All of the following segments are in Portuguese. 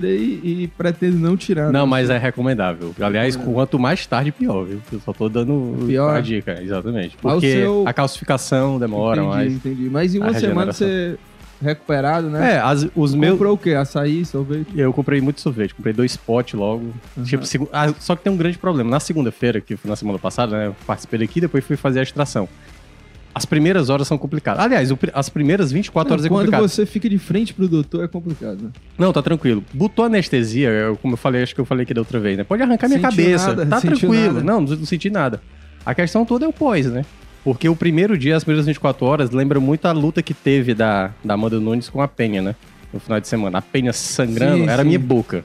Tirei e pretendo não tirar. Não, né? mas é recomendável. Aliás, quanto mais tarde, pior, viu? Eu só tô dando Pior? a dica, exatamente. Porque seu- a calcificação demora entendi, mais. entendi. Mas em uma semana você recuperado, né? É, as- os meus. Comprou o quê? Açaí, sorvete? Eu comprei muito sorvete, comprei dois potes logo. Tipo, segu- ah, só que tem um grande problema. Na segunda-feira, que foi na semana passada, né? Eu participei daqui, depois fui fazer a extração. As primeiras horas são complicadas. Aliás, o as primeiras 24 horas é Quando complicado. você fica de frente pro doutor é complicado, né? Não, tá tranquilo. Botou anestesia, eu- como eu falei, acho que eu falei aqui da outra vez, né? Pode arrancar minha Sentiu cabeça. nada, tá tranquilo. nada. Não, não, não senti nada. A questão toda é o pós, né? Porque o primeiro dia, as primeiras 24 horas, lembra muito a luta que teve da, da Amanda Nunes com a Penha, né? No final de semana. A Penha sangrando Sim, era a sim. minha boca.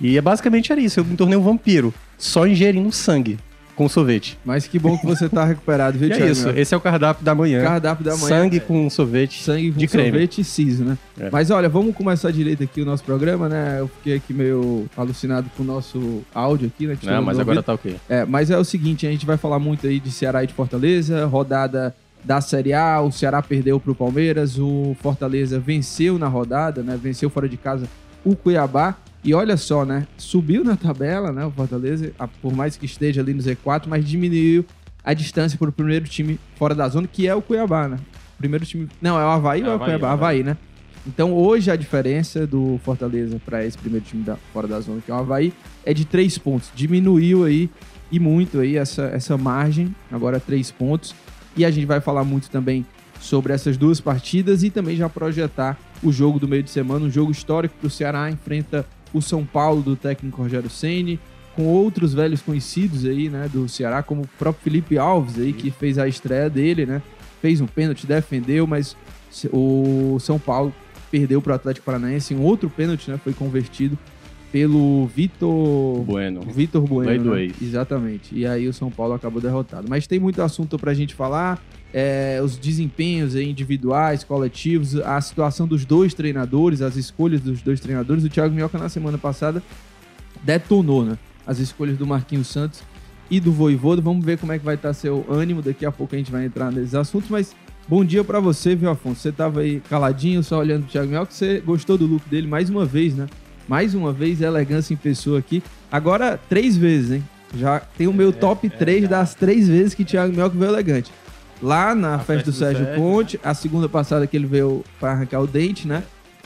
E é basicamente era isso. Eu me tornei um vampiro. Só ingerindo sangue com sorvete. Mas que bom que você tá recuperado, viu, E é Thiago? isso. Esse é o cardápio da manhã. Cardápio da manhã. Sangue com sorvete. Sangue com de creme. sorvete e siso, né? É. Mas olha, vamos começar direito aqui o nosso programa, né? Eu fiquei aqui meio alucinado com o nosso áudio aqui, né? Não, mas agora ouvido. tá ok. É, mas é o seguinte, a gente vai falar muito aí de Ceará e de Fortaleza, rodada da Série A, o Ceará perdeu pro Palmeiras, o Fortaleza venceu na rodada, né? Venceu fora de casa o Cuiabá. E olha só, né? Subiu na tabela, né? O Fortaleza, por mais que esteja ali no Z4, mas diminuiu a distância pro primeiro time fora da zona, que é o Cuiabá, né? Primeiro time. Não, é o Havaí É ou é o Havaí, Cuiabá? Havaí. Havaí, né? Então hoje a diferença do Fortaleza para esse primeiro time da, fora da zona, que é o Havaí, é de três pontos. Diminuiu aí e muito aí essa, essa margem, agora três pontos. E a gente vai falar muito também sobre essas duas partidas e também já projetar o jogo do meio de semana, um jogo histórico que o Ceará enfrenta o São Paulo do técnico Rogério Ceni com outros velhos conhecidos aí, né, do Ceará, como o próprio Felipe Alves aí, que fez a estreia dele, né, fez um pênalti, defendeu, mas o São Paulo perdeu para o Atlético Paranaense, um outro pênalti, né, foi convertido pelo Vitor Bueno. Vitor Bueno. Né? ex. Exatamente. E aí o São Paulo acabou derrotado. Mas tem muito assunto pra gente falar. É, os desempenhos individuais, coletivos, a situação dos dois treinadores, as escolhas dos dois treinadores. O Thiago Minhoca na semana passada detonou, né? As escolhas do Marquinhos Santos e do Voivodo. Vamos ver como é que vai estar seu ânimo. Daqui a pouco a gente vai entrar nesses assuntos, mas bom dia pra você, viu, Afonso? Você tava aí caladinho, só olhando o Thiago Minhoca. Você gostou do look dele mais uma vez, né? Mais uma vez, elegância em pessoa aqui. Agora, três vezes, hein? Já tem o meu top 3 das três vezes que Thiago Minhoca veio elegante. Lá na festa, do, Sérgio, Ponte, a segunda passada que ele veio pra arrancar o dente, né?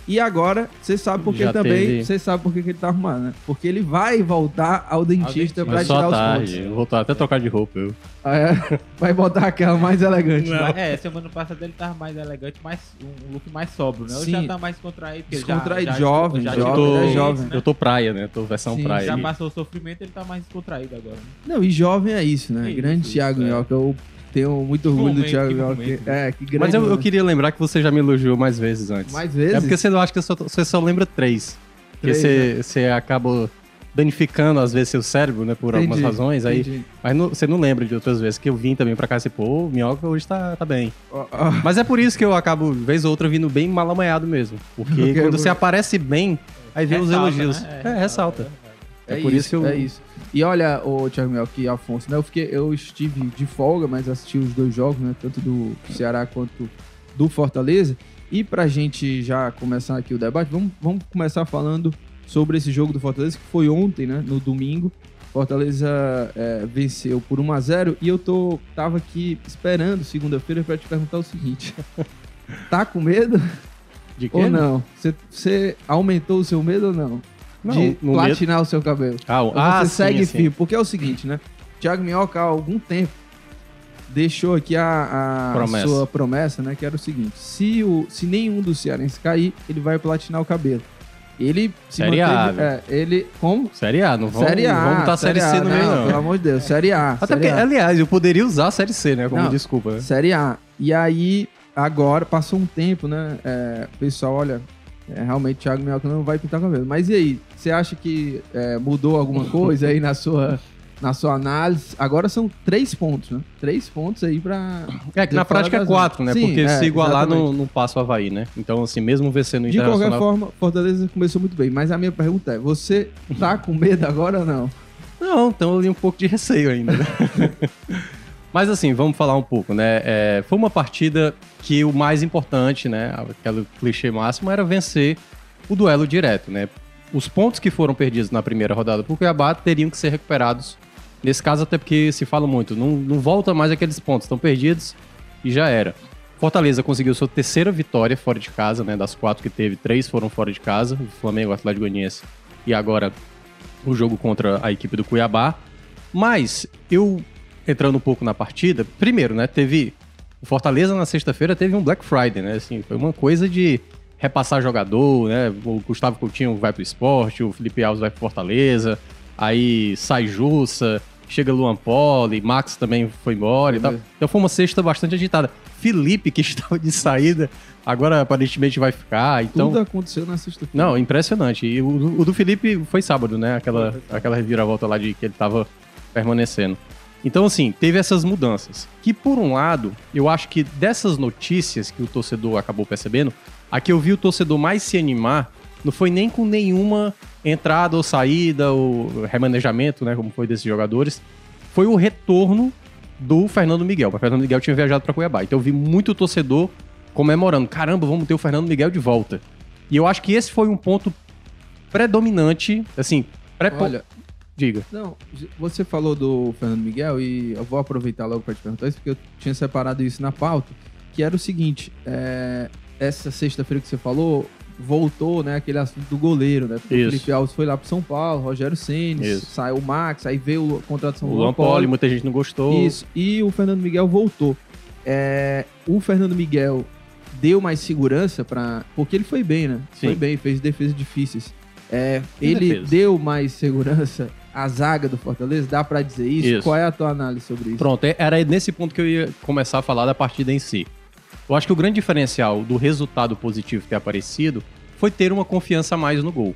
E agora, você sabe por que Já também, você sabe por que que ele tá arrumado, né? Porque ele vai voltar ao dentista só tirar os tarde. pontos. Eu Vou até trocar de roupa. Eu. Ah, é? Vai botar aquela mais elegante. né? É, semana passada ele tava mais elegante, mais, um look mais sóbrio, né? Sim. já tá mais contraído. porque ele já- Descontraído, já- jovem, já jovem, tirou ele é dente, jovem. né? Eu tô praia, né? Tô versão Sim, praia. Já passou o sofrimento, ele tá mais descontraído agora. Né? Não, e jovem é isso, né? Grande isso, Thiago é. Minhoca. Eu tenho muito orgulho do momento, Thiago que Minhoca. momento. É, que grande. Mas eu, eu queria lembrar que você já me elogiou mais vezes antes. Mais vezes? É porque você não acha que só, você só lembra três. Porque você, você acaba danificando, às vezes, seu cérebro, né? Por algumas Entendi, razões. Aí, mas não- você não lembra de outras vezes. Que eu vim também pra cá e você, pô, o Minhoca hoje tá, tá bem. Ó, ó, Mas é por isso que eu acabo, vez ou outra, vindo bem mal amanhado mesmo. Porque quando você aparece bem, aí vem os Ressalta, elogios. né? É, ressalta. É, É por isso que eu- É isso. E olha, o Thiago Minhoca e Afonso, né? Eu, fiquei, eu estive de folga, mas assisti os dois jogos, né? Tanto do Ceará quanto do Fortaleza. E pra gente já começar aqui o debate, vamos, vamos começar falando sobre esse jogo do Fortaleza, que foi ontem, né? No domingo. Fortaleza é, venceu por 1 a 0 e eu tô, tava aqui esperando segunda-feira pra te perguntar o seguinte. Tá com medo De quê? ou não? Você aumentou o seu medo ou não? Não, de platinar o seu cabelo. Ah, o- Ou ah, você sim, segue sim. firme. Porque é o seguinte, né? Thiago Minhoca, há algum tempo, deixou aqui a, a Promessa. sua promessa, né? Que era o seguinte: se, o, se nenhum dos cearenses cair, ele vai platinar o cabelo. Ele se Série A, manteve. É, ele. Como? Série A, não vamos, série A. vamos botar Série C no meio, não. Pelo amor de Deus, Série A. Até série porque, A. aliás, eu poderia usar a Série C, né? Como Não. desculpa. né? Série A. E aí, agora, passou um tempo, né? É, pessoal, olha, é, realmente o Thiago Minhoca não vai pintar cabelo. Mas e aí, você acha que é, mudou alguma coisa aí na sua, na sua análise? Agora são três pontos, né? Três pontos aí pra. É que na prática é quatro, né? Sim, Porque é, se igualar não, não passa o Havaí, né? Então, assim, mesmo vencendo o De qualquer forma, Fortaleza começou muito bem. Mas a minha pergunta é: você tá com medo agora ou não? Não, então ali um pouco de receio ainda, né? Mas assim, vamos falar um pouco, né? É, foi uma partida que o mais importante, né? Aquele clichê máximo era vencer o duelo direto, né? Os pontos que foram perdidos na primeira rodada por Cuiabá teriam que ser recuperados. Nesse caso, até porque se fala muito, não, não volta mais aqueles pontos, estão perdidos e já era. Fortaleza conseguiu sua terceira vitória fora de casa, né? Das quatro que teve, três foram fora de casa, o Flamengo, o Atlético Goianiense e agora o jogo contra a equipe do Cuiabá. Mas eu entrando um pouco na partida, primeiro, né, teve o Fortaleza na sexta-feira teve um Black Friday, né? Assim, foi uma coisa de repassar jogador, né? O Gustavo Coutinho vai pro esporte, o Felipe Alves vai pro Fortaleza, aí sai Jussa, chega Luan Poli, Max também foi embora e tal. Então foi uma sexta bastante agitada. Felipe, que estava de saída, agora aparentemente vai ficar. Então, Tudo aconteceu na sexta-feira. não, impressionante. E o, o do Felipe foi sábado, né? Aquela, aquela reviravolta lá de que ele tava permanecendo. Então, assim, teve essas mudanças. Que, por um lado, eu acho que dessas notícias que o torcedor acabou percebendo, a que eu vi o torcedor mais se animar não foi nem com nenhuma entrada ou saída ou remanejamento, né? Como foi desses jogadores. Foi o retorno do Fernando Miguel. O Fernando Miguel tinha viajado para Cuiabá. Então eu vi muito torcedor comemorando. Caramba, vamos ter o Fernando Miguel de volta. E eu acho que esse foi um ponto predominante, assim, Olha, Diga. Não, você falou do Fernando Miguel e eu vou aproveitar logo para te perguntar isso, porque eu tinha separado isso na pauta, que era o seguinte, é, essa sexta-feira que você falou, voltou, né, aquele assunto do goleiro, né, porque Isso. o Felipe Alves foi lá pro São Paulo, Rogério Ceni, saiu o Max, aí veio O do Luan Luan Poli, Poli, muita gente não gostou. isso, e o Fernando Miguel voltou. É, o Fernando Miguel deu mais segurança para porque ele foi bem, né? Sim. Foi bem, fez defesas difíceis. É, ele defesa. deu mais segurança à zaga do Fortaleza, dá pra dizer isso? Isso. Qual é a tua análise sobre isso? Pronto, é- era nesse ponto que eu ia começar a falar da partida em si. Eu acho que o grande diferencial do resultado positivo ter aparecido foi ter uma confiança a mais no gol.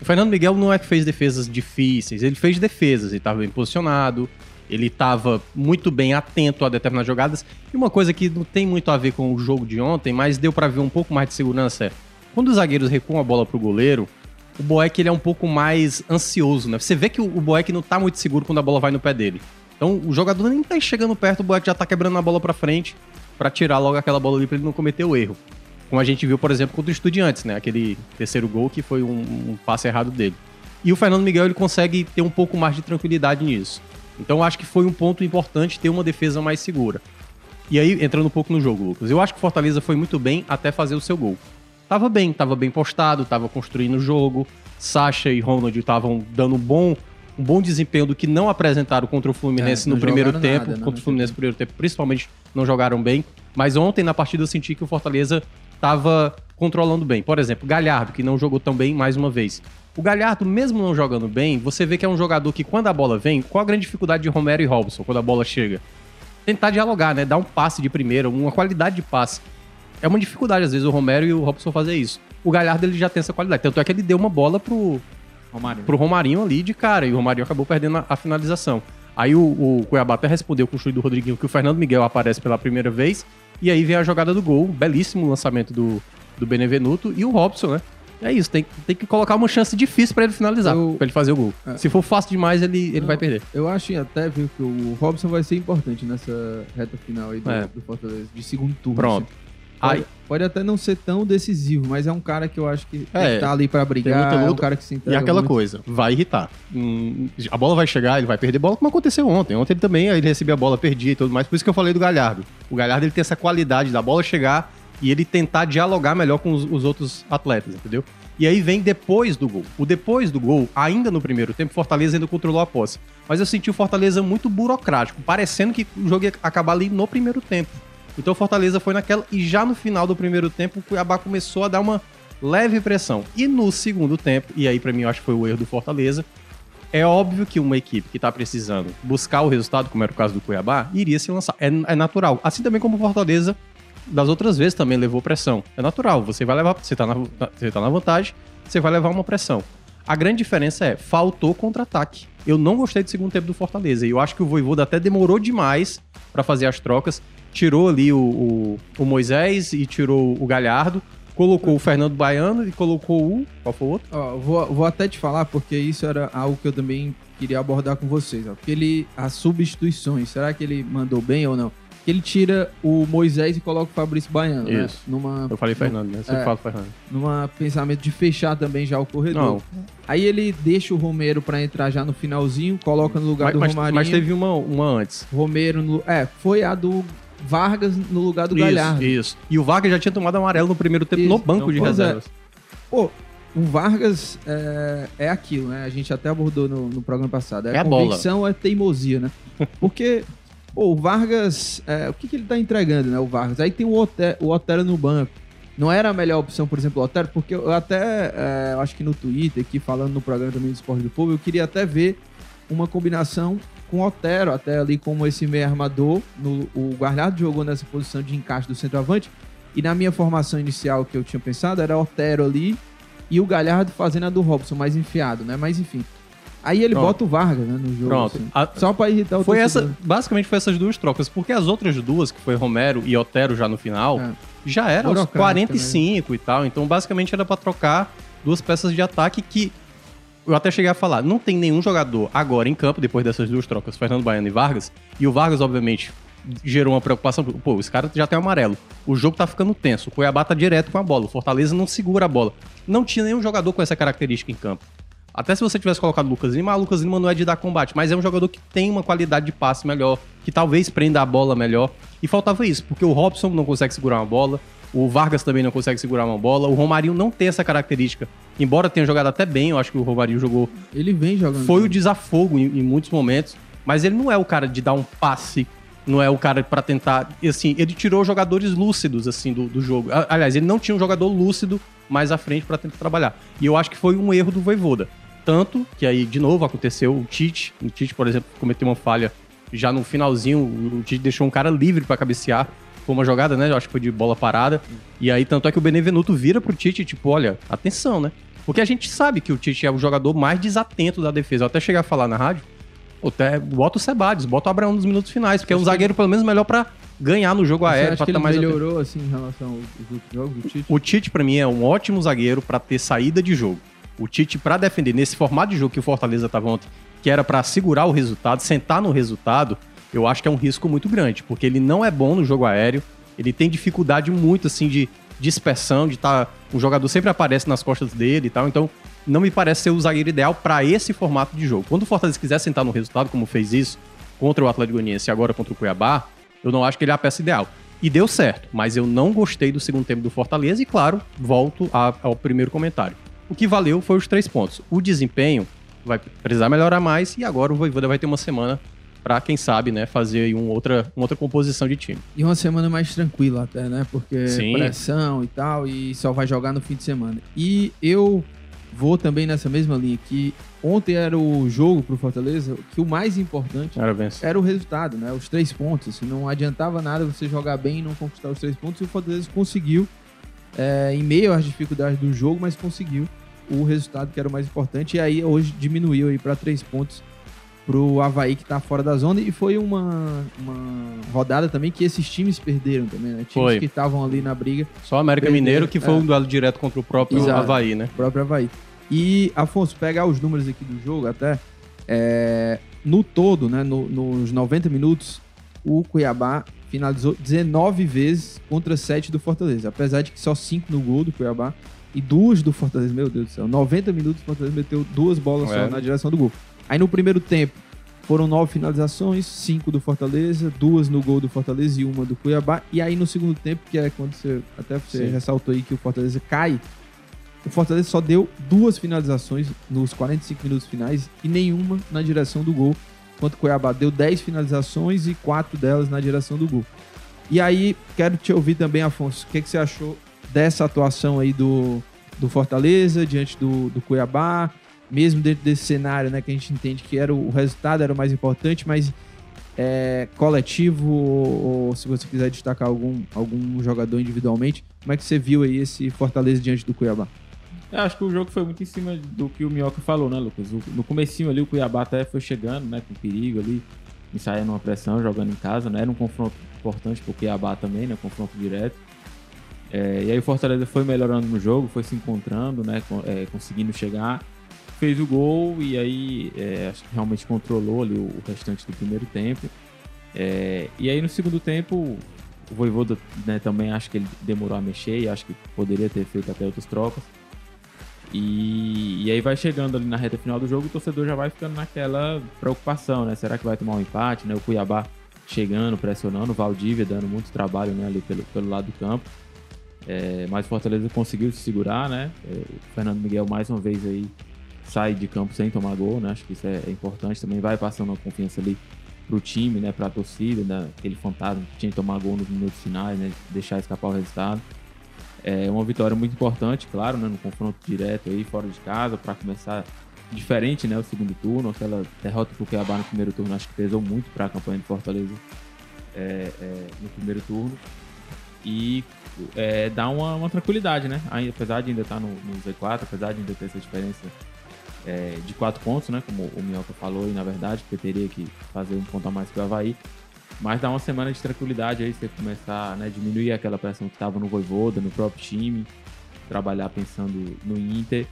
O Fernando Miguel não é que fez defesas difíceis, ele fez defesas, ele estava bem posicionado, ele estava muito bem atento a determinadas jogadas. E uma coisa que não tem muito a ver com o jogo de ontem, mas deu para ver um pouco mais de segurança é quando os zagueiros recuam a bola pro goleiro, o Boeck ele é um pouco mais ansioso, né? Você vê que o Boeck não tá muito seguro quando a bola vai no pé dele. Então o jogador nem tá chegando perto, o Boeck já tá quebrando a bola pra frente pra tirar logo aquela bola ali pra ele não cometer o erro. Como a gente viu, por exemplo, contra o Estudiantes, né? Aquele terceiro gol que foi um, um passe errado dele. E o Fernando Miguel ele consegue ter um pouco mais de tranquilidade nisso. Então acho que foi um ponto importante ter uma defesa mais segura. E aí, entrando um pouco no jogo, Lucas, eu acho que o Fortaleza foi muito bem até fazer o seu gol. Tava bem, tava bem postado, tava construindo o jogo. Sacha e Ronald estavam dando um bom, um bom desempenho do que não apresentaram contra o Fluminense É, no primeiro tempo. nada, contra o Fluminense no primeiro tempo, principalmente, não jogaram bem. Mas ontem, na partida, eu senti que o Fortaleza tava controlando bem. Por exemplo, Galhardo, que não jogou tão bem mais uma vez. O Galhardo, mesmo não jogando bem, você vê que é um jogador que, quando a bola vem, qual a grande dificuldade de Romero e Robson quando a bola chega? Tentar dialogar, né? Dar um passe de primeira, uma qualidade de passe. É uma dificuldade, às vezes, o Romero e o Robson fazer isso. O Galhardo, ele já tem essa qualidade. Tanto é que ele deu uma bola pro, Romário. pro Romarinho ali de cara, e o Romarinho acabou perdendo a, a finalização. Aí o, o Cuiabá até respondeu com o chute do Rodriguinho que o Fernando Miguel aparece pela primeira vez, e aí vem a jogada do gol, belíssimo lançamento do, do Benevenuto, e o Robson, né? É isso, tem, tem que colocar uma chance difícil pra ele finalizar, Eu- pra ele fazer o gol. É. Se for fácil demais, ele, ele Não, vai perder. Eu acho até, viu, que o Robson vai ser importante nessa reta final aí do, É. do Fortaleza, de segundo turno. Pronto. assim. Pode, Aí, pode até não ser tão decisivo, mas é um cara que eu acho que É, tá ali pra brigar, muita é um luta. cara que se E entrega aquela muito. coisa, vai irritar. Hum, a bola vai chegar, ele vai perder bola, como aconteceu ontem. Ontem ele também ele recebia a bola, perdia e tudo mais. Por isso que eu falei do Galhardo. O Galhardo ele tem essa qualidade da bola chegar e ele tentar dialogar melhor com os, os outros atletas, entendeu? E aí vem depois do gol. O depois do gol, ainda no primeiro tempo, Fortaleza ainda controlou a posse. Mas eu senti o Fortaleza muito burocrático, parecendo que o jogo ia acabar ali no primeiro tempo. Então o Fortaleza foi naquela e já no final do primeiro tempo o Cuiabá começou a dar uma leve pressão. E no segundo tempo, e aí pra mim eu acho que foi o erro do Fortaleza, É óbvio que uma equipe que tá precisando buscar o resultado, como era o caso do Cuiabá, iria se lançar. É, é natural. Assim também como o Fortaleza, das outras vezes, também levou pressão. É natural. Você vai levar. Você tá na, você tá na vantagem, você vai levar uma pressão. A grande diferença é, faltou contra-ataque. Eu não gostei do segundo tempo do Fortaleza. E eu acho que o Voivoda até demorou demais para fazer as trocas. Tirou ali o, o, o Moisés e tirou o Galhardo. Colocou o Fernando Baiano e colocou o. Qual foi o outro? Ó, vou, vou até te falar, porque isso era algo que eu também queria abordar com vocês. Ó. Porque ele, as substituições, será que ele mandou bem ou não? Que ele tira o Moisés e coloca o Fabrício Baiano, né? Isso. Numa, Eu falei Fernando, né? Você É. fala Fernando. numa pensamento de fechar também já o corredor. Não. Aí ele deixa o Romero pra entrar já no finalzinho, coloca no lugar Mas, do mas, Romarinho. mas teve uma, uma antes. Romero no. É, foi a do Vargas no lugar do Galhardo. Isso, isso. E o Vargas já tinha tomado amarelo no primeiro tempo Isso. no banco Não, de é. reservas. Pô, o Vargas é, é aquilo, né? A gente até abordou no, no programa passado. É, É a bola. convicção, é teimosia, né? Porque, pô, o Vargas, é, o que, que ele tá entregando, né? O Vargas. Aí tem o Otero, o Otero no banco. Não era a melhor opção, por exemplo, o Otero, porque eu até, é, eu acho que no Twitter, aqui falando no programa também do Esporte do Povo, eu queria até ver uma combinação com o Otero, até ali como esse meio armador. No, o Guardado jogou nessa posição de encaixe do centroavante. E na minha formação inicial que eu tinha pensado, era Otero ali e o Galhardo fazendo a do Robson, mais enfiado, né? Mas enfim. Aí ele Pronto. bota o Vargas, né, no jogo. Pronto. assim. A- Só pra irritar o Foi torcedor. essa, basicamente foi essas duas trocas, porque as outras duas, que foi Romero e Otero já no final, É. já eram os Burocrática, 45 e tal. Então, basicamente era pra trocar duas peças de ataque que eu até cheguei a falar, não tem nenhum jogador agora em campo depois dessas duas trocas, Fernando Baiano e Vargas. E o Vargas, obviamente, gerou uma preocupação. Pô, esse cara já tem amarelo. O jogo tá ficando tenso. O Cuiabá tá direto com a bola. O Fortaleza não segura a bola. Não tinha nenhum jogador com essa característica em campo. Até se você tivesse colocado Lucas Lima, ah, o Lucas Lima não é de dar combate, mas é um jogador que tem uma qualidade de passe melhor, que talvez prenda a bola melhor. E faltava isso, porque o Robson não consegue segurar uma bola, o Vargas também não consegue segurar uma bola, o Romarinho não tem essa característica. Embora tenha jogado até bem, eu acho que o Romarinho jogou Ele vem jogando. foi o desafogo em, em muitos momentos, mas ele não é o cara de dar um passe, não é o cara pra tentar, e, assim, ele tirou jogadores lúcidos assim do, do jogo. Aliás, ele não tinha um jogador lúcido mais à frente pra tentar trabalhar. E eu acho que foi um erro do Voivoda. Tanto que aí de novo aconteceu o Tite, o Tite, por exemplo, cometeu uma falha já no finalzinho, o Tite deixou um cara livre pra cabecear. Foi uma jogada, né? Eu acho que foi de bola parada. E aí, tanto é que o Benevenuto vira pro Tite, tipo, olha, atenção, né? Porque a gente sabe que o Tite é o jogador mais desatento da defesa. Eu até cheguei a falar na rádio, até bota o Sebades, bota o Abraão nos minutos finais, porque é um zagueiro pelo menos melhor pra ganhar no jogo Você aéreo, pra que estar ele mais atento. melhorou, assim, em relação aos outros jogos do Tite? O Tite, pra mim, é um ótimo zagueiro pra ter saída de jogo. O Tite, pra defender nesse formato de jogo que o Fortaleza tava ontem, que era pra segurar o resultado, sentar no resultado, eu acho que é um risco muito grande, porque ele não é bom no jogo aéreo, ele tem dificuldade muito, assim, de dispersão, de estar. o jogador sempre aparece nas costas dele e tal, então não me parece ser o zagueiro ideal pra esse formato de jogo. Quando o Fortaleza quiser sentar no resultado, como fez isso contra o Atlético Goianiense e agora contra o Cuiabá, eu não acho que ele é a peça ideal. E deu certo, mas eu não gostei do segundo tempo do Fortaleza e, claro, volto a- ao primeiro comentário. O que valeu foi os três pontos. O desempenho vai precisar melhorar mais e agora o Voivoda vai ter uma semana pra, quem sabe, né, fazer um outra, uma outra composição de time. E uma semana mais tranquila até, né? Porque Sim. pressão e tal, e só vai jogar no fim de semana. E eu vou também nessa mesma linha, que ontem era o jogo pro Fortaleza, que o mais importante Era era o resultado, né? Os três pontos. Assim, não adiantava nada você jogar bem e não conquistar os três pontos. E o Fortaleza conseguiu, é, em meio às dificuldades do jogo, mas conseguiu o resultado que era o mais importante. E aí hoje diminuiu aí para três pontos pro Havaí que tá fora da zona. E foi uma, uma rodada também que esses times perderam também, né? Times Foi. que estavam ali na briga Só o América Perder, Mineiro, que foi é. um duelo direto contra o próprio Exato. Havaí, né? o próprio Havaí. E, Afonso, pegar os números aqui do jogo até, é, no todo, né, no- nos 90 minutos, o Cuiabá finalizou 19 vezes contra 7 do Fortaleza. Apesar de que só 5 no gol do Cuiabá e duas do Fortaleza. Meu Deus do céu. 90 minutos o Fortaleza meteu duas bolas É. só na direção do gol. Aí no primeiro tempo foram nove finalizações, cinco do Fortaleza, duas no gol do Fortaleza e uma do Cuiabá. E aí no segundo tempo, que é quando você até você Sim. ressaltou aí que o Fortaleza cai, o Fortaleza só deu duas finalizações nos 45 minutos finais e nenhuma na direção do gol, enquanto o Cuiabá deu 10 finalizações e quatro delas na direção do gol. E aí, quero te ouvir também, Afonso, o que, que você achou dessa atuação aí do, do Fortaleza diante do, do Cuiabá? Mesmo dentro desse cenário, né, que a gente entende que era o, o resultado era o mais importante, mas é, coletivo ou, ou se você quiser destacar algum, algum jogador individualmente, como é que você viu aí esse Fortaleza diante do Cuiabá? Eu acho que o jogo foi muito em cima do que o Minhoca falou, né, Lucas? O- No comecinho ali, o Cuiabá até foi chegando, né, com perigo ali, ensaiando uma pressão, jogando em casa, né? Era um confronto importante pro Cuiabá também, né? Confronto direto. É, e aí o Fortaleza foi melhorando no jogo, foi se encontrando, né? é, conseguindo chegar. Fez o gol e aí é, acho que realmente controlou ali o, restante do primeiro tempo. É, e aí no segundo tempo, o Voivoda né, também acho que ele demorou a mexer e acho que poderia ter feito até outras trocas. E, e aí vai chegando ali na reta final do jogo, o torcedor já vai ficando naquela preocupação, né? Será que vai tomar um empate, né? O Cuiabá chegando, pressionando, o Valdívia dando muito trabalho né, ali pelo, pelo lado do campo. É, mas o Fortaleza conseguiu se segurar, né? É, o Fernando Miguel mais uma vez aí sai de campo sem tomar gol, né? Acho que isso é, é importante também. Vai passando uma confiança ali pro time, né? Pra torcida, né? aquele fantasma que tinha que tomar gol nos minutos finais, né? Deixar escapar o resultado. É uma vitória muito importante, claro, né? No confronto direto aí, fora de casa, para começar diferente, né? O segundo turno, aquela derrota pro Cuiabá no primeiro turno, acho que pesou muito para a campanha de Fortaleza é, é, no primeiro turno. E é, dá uma, uma tranquilidade, né? Apesar de ainda estar no, no Z4, apesar de ainda ter essa diferença é, de quatro pontos, né? Como o Minhoca falou, e na verdade, porque teria que fazer um ponto a mais que o Havaí. Mas dá uma semana de tranquilidade aí, você começar né, diminuir aquela pressão que estava no Voivoda, no próprio time, trabalhar pensando no Inter.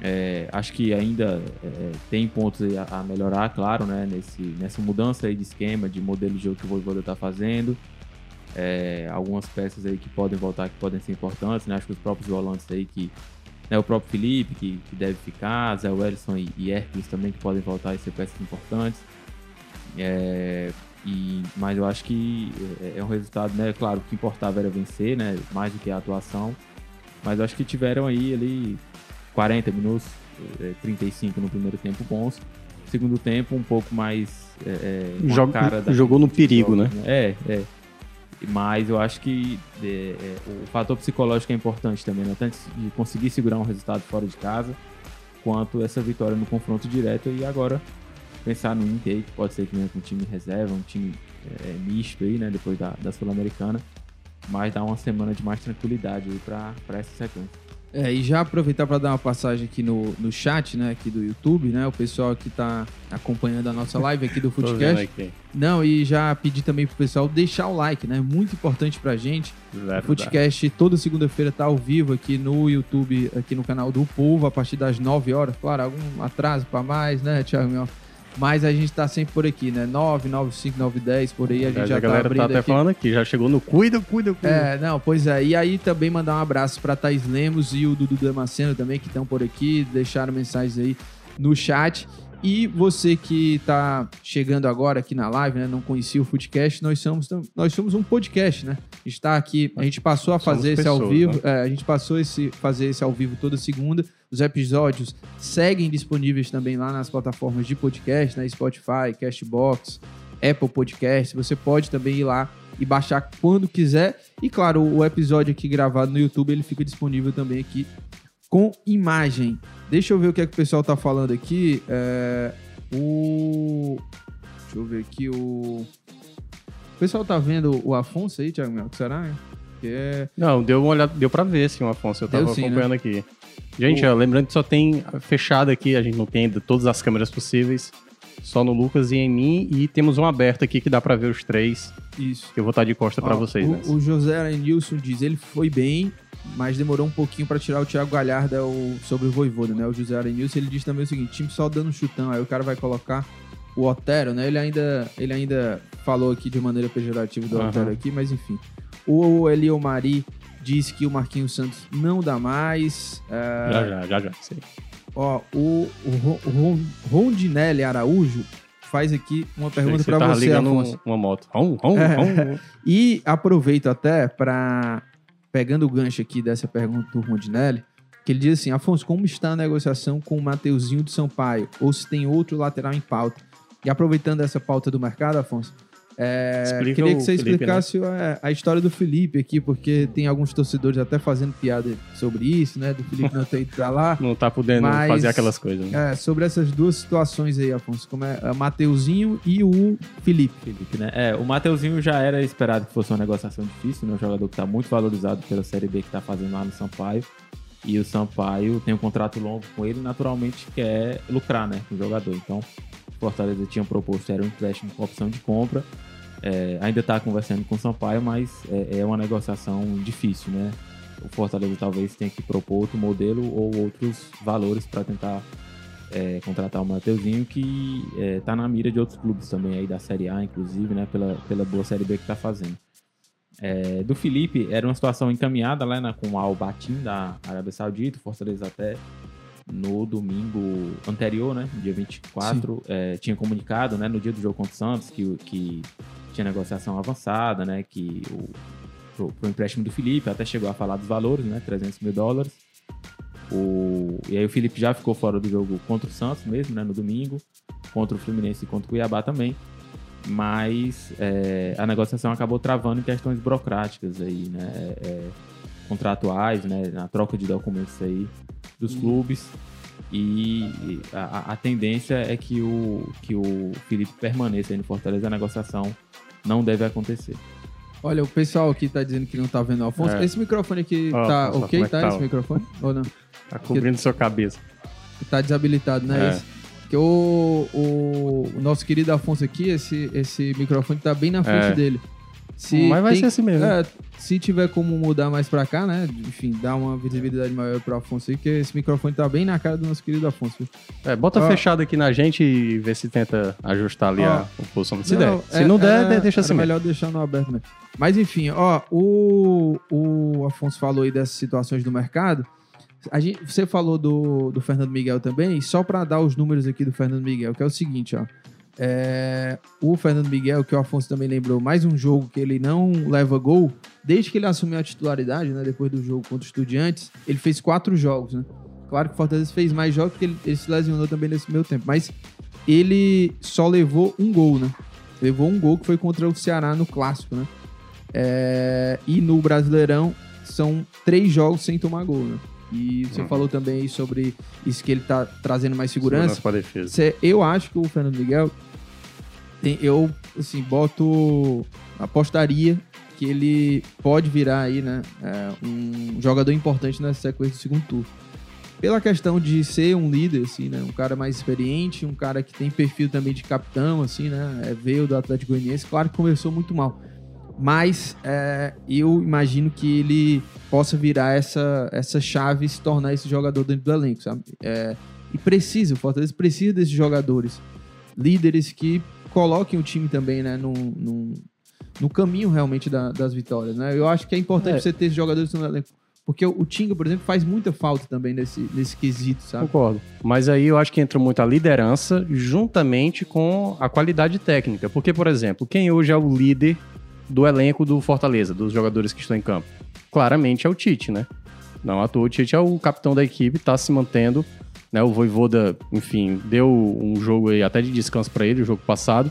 É, acho que ainda é, tem pontos a, a melhorar, claro, né, nesse, nessa mudança aí de esquema, de modelo de jogo que o Voivoda está fazendo. É, algumas peças aí que podem voltar, que podem ser importantes, né? Acho que os próprios volantes aí que né, o próprio Felipe, que, que deve ficar, Zé Wellison e, e Hércules também, que podem voltar e ser peças importantes. É, e, mas eu acho que é, é um resultado, né? Claro, o que importava era vencer, né? Mais do que a atuação. Mas eu acho que tiveram aí ali 40 minutos, é, 35 no primeiro tempo bons. Segundo tempo, um pouco mais. É, é, Joga- jogou no perigo, jogos, É, é. Mas eu acho que é, é, o fator psicológico é importante também, né? Tanto de conseguir segurar um resultado fora de casa, quanto essa vitória no confronto direto e agora pensar no Inter que pode ser que venha com um time reserva, um time é, misto aí, né? Depois da, da Sul-Americana. Mas dá uma semana de mais tranquilidade aí pra essa sequência. É, e já aproveitar para dar uma passagem aqui no, no chat, né, aqui do YouTube, né, o pessoal que tá acompanhando a nossa live aqui do Footcast. Não, e já pedir também pro pessoal deixar o like, né, muito importante pra gente. O Verdade. Footcast toda segunda-feira tá ao vivo aqui no YouTube, aqui no canal do Povo, a partir das 9 horas. Claro, algum atraso para mais, né, Thiago Mel? Mas a gente tá sempre por aqui, né? 9, 9, 5, 9, 10, por aí a gente a já tá galera abrindo tá até aqui. falando aqui, já chegou no cuida, cuida, cuida. É, não, pois é. E aí também mandar um abraço pra Thaís Lemos e o Dudu Damasceno também, que estão por aqui, deixaram mensagens aí no chat. E você que tá chegando agora aqui na live, né, não conhecia o Foodcast, nós somos, nós somos um podcast, né? A gente tá aqui, a gente passou a Somos fazer esse ao pessoas, vivo, né? é, a gente passou esse fazer esse ao vivo toda segunda. Os episódios seguem disponíveis também lá nas plataformas de podcast, né, Spotify, Castbox, Apple Podcast. Você pode também ir lá e baixar quando quiser. E claro, o episódio aqui gravado no YouTube, ele fica disponível também aqui com imagem. Deixa eu ver o que é que o pessoal tá falando aqui. É, o Deixa eu ver aqui o O pessoal tá vendo o Afonso aí, Thiago Mel? Que será? Que é Não, deu uma olhada, deu pra ver, sim, o Afonso. Eu tava Deu sim, né? acompanhando aqui. Gente, O- ó, lembrando que só tem fechado aqui, a gente não tem ainda todas as câmeras possíveis. Só no Lucas e em mim. E temos um aberto aqui que dá pra ver os três. Isso. Que eu vou estar de costa pra Ó, vocês, o, né? o José Arenilson diz, ele foi bem, mas demorou um pouquinho pra tirar o Thiago Galhardo o- sobre o Voivoda, né? O José Arenilson, ele diz também o seguinte, time só dando chutão, aí o cara vai colocar o Otero, né? Ele ainda, ele ainda falou aqui de maneira pejorativa do Aham. Otero aqui, mas enfim. O Elio Mari diz que o Marquinhos Santos não dá mais. é, Já, já, já, já. Sei. Ó, o, o Ron- Rondinelli Araújo faz aqui uma pergunta Você tava você, um- Afonso. uma moto. Rom, rom, É. rom. E aproveito até para pegando o gancho aqui dessa pergunta do Rondinelli, que ele diz assim: Afonso, como está a negociação com o Mateuzinho de Sampaio? Ou se tem outro lateral em pauta? E aproveitando essa pauta do mercado, Afonso, É, Explica queria o que você Felipe, explicasse a, a história do Felipe aqui, porque tem alguns torcedores até fazendo piada sobre isso, né? Do Felipe não ter ido pra lá. Não tá podendo Mas- fazer aquelas coisas. Né? É, sobre essas duas situações aí, Afonso, como é a Mateuzinho e o Felipe. Felipe, né? É, o Mateuzinho já era esperado que fosse uma negociação difícil, né? Um jogador que tá muito valorizado pela Série B que tá fazendo lá no Sampaio. E o Sampaio tem um contrato longo com ele, naturalmente quer lucrar, né? Com o jogador. Então, Fortaleza tinha proposto, era um empréstimo com opção de compra. É, ainda tá conversando com o Sampaio, mas é, é uma negociação difícil, né? O Fortaleza talvez tenha que propor outro modelo ou outros valores para tentar é, contratar o Mateuzinho, que é, tá na mira de outros clubes também aí da Série A, inclusive, né? Pela, pela boa Série B que tá fazendo. É, do Felipe, era uma situação encaminhada lá né, com o Al Batim da Arábia Saudita, o Fortaleza até no domingo anterior, né? Dia 24, é, tinha comunicado, né? No dia do jogo contra o Santos, que, que tinha negociação avançada, né? Que o pro, pro empréstimo do Felipe, até chegou a falar dos valores, né? 300 mil dólares. O, e aí o Felipe já ficou fora do jogo contra o Santos mesmo, né? No domingo, contra o Fluminense e contra o Cuiabá também. Mas é, a negociação acabou travando em questões burocráticas aí, né? é, contratuais, né? Na troca de documentos aí dos clubes. E a, a- tendência é que o, que o Felipe permaneça aí no Fortaleza. A negociação não deve acontecer. Olha, o pessoal aqui tá dizendo que não tá vendo o Afonso. É. Esse microfone aqui Ó, tá Afonso, ok, é tá? tá, Esse microfone? Ou não? Tá cobrindo sua cabeça. Tá desabilitado, né? É. Esse? Porque o, o, o nosso querido Afonso aqui, esse, esse microfone tá bem na frente É. dele. Se Mas vai tem- ser assim mesmo. É, se tiver como mudar mais pra cá, né? Enfim, dar uma visibilidade maior pro Afonso aí, porque esse microfone tá bem na cara do nosso querido Afonso. É, bota Ó. fechado aqui na gente e vê se tenta ajustar ali Ó. a, posição. Se der. Se é- não der, era- deixa assim mesmo. melhor deixar no aberto mesmo. Mas enfim, ó, o, o Afonso falou aí dessas situações do mercado. A gente, você falou do, do Fernando Miguel também, e só para dar os números aqui do Fernando Miguel, que é o seguinte, ó. É, o Fernando Miguel, que o Afonso também lembrou, mais um jogo que ele não leva gol, desde que ele assumiu a titularidade, né? Depois do jogo contra o Estudiantes, ele fez quatro jogos, né? Claro que o Fortaleza fez mais jogos porque ele, ele se lesionou também nesse meio tempo, mas ele só levou um gol, né? Levou um gol que foi contra o Ceará no clássico, né? É, e no Brasileirão são três jogos sem tomar gol, né? E você Uhum. falou também aí sobre isso que ele tá trazendo mais segurança. pra defesa. Eu acho que o Fernando Miguel tem- eu assim boto apostaria que ele pode virar aí, né, é, um jogador importante nessa sequência do segundo turno. Pela questão de ser um líder, assim, né, um cara mais experiente, um cara que tem perfil também de capitão, assim, né, é, veio do Atlético Goianiense, claro que começou muito mal, mas é, eu imagino que ele possa virar essa, essa chave e se tornar esse jogador dentro do elenco, sabe? É, e precisa, o Fortaleza precisa desses jogadores, líderes que coloquem o time também, né, no, no, no caminho realmente da- das vitórias, né? Eu acho que é importante É. você ter esses jogadores no elenco, porque o, Tinga, por exemplo, faz muita falta também nesse, nesse quesito, sabe? Concordo. Mas aí eu acho que entra muito a liderança juntamente com a qualidade técnica. Porque, por exemplo, quem hoje é o líder do elenco do Fortaleza, dos jogadores que estão em campo? Claramente é o Tite, né? Não à toa, o Tite é o capitão da equipe, tá se mantendo. Né? O Voivoda, enfim, deu um jogo aí até de descanso para ele, o jogo passado.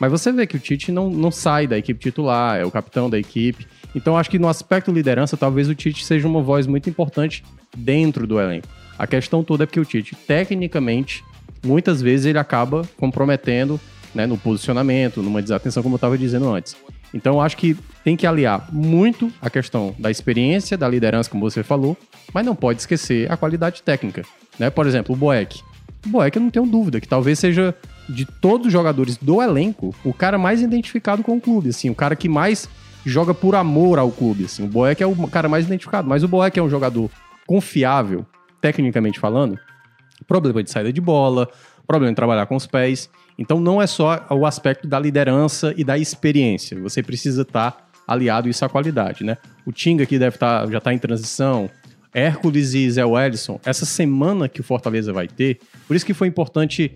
Mas você vê que o Tite não, não sai da equipe titular, é o capitão da equipe. Então acho que no aspecto liderança, talvez o Tite seja uma voz muito importante dentro do elenco. A questão toda é porque o Tite, tecnicamente, muitas vezes ele acaba comprometendo né, no posicionamento, numa desatenção, como eu estava dizendo antes. Então, acho que tem que aliar muito a questão da experiência, da liderança, como você falou, mas não pode esquecer a qualidade técnica. Né? Por exemplo, o Boeck. O Boeck, eu não tenho dúvida que talvez seja, de todos os jogadores do elenco, o cara mais identificado com o clube. Assim, o cara que mais joga por amor ao clube. Assim. O Boeck é o cara mais identificado, mas o Boeck é um jogador confiável, tecnicamente falando. Problema de saída de bola, problema de trabalhar com os pés. Então não é só o aspecto da liderança e da experiência. Você precisa estar aliado isso à qualidade, né? O Tinga que deve estar já está em transição, Hércules e Zé Wellison, essa semana que o Fortaleza vai ter, por isso que foi importante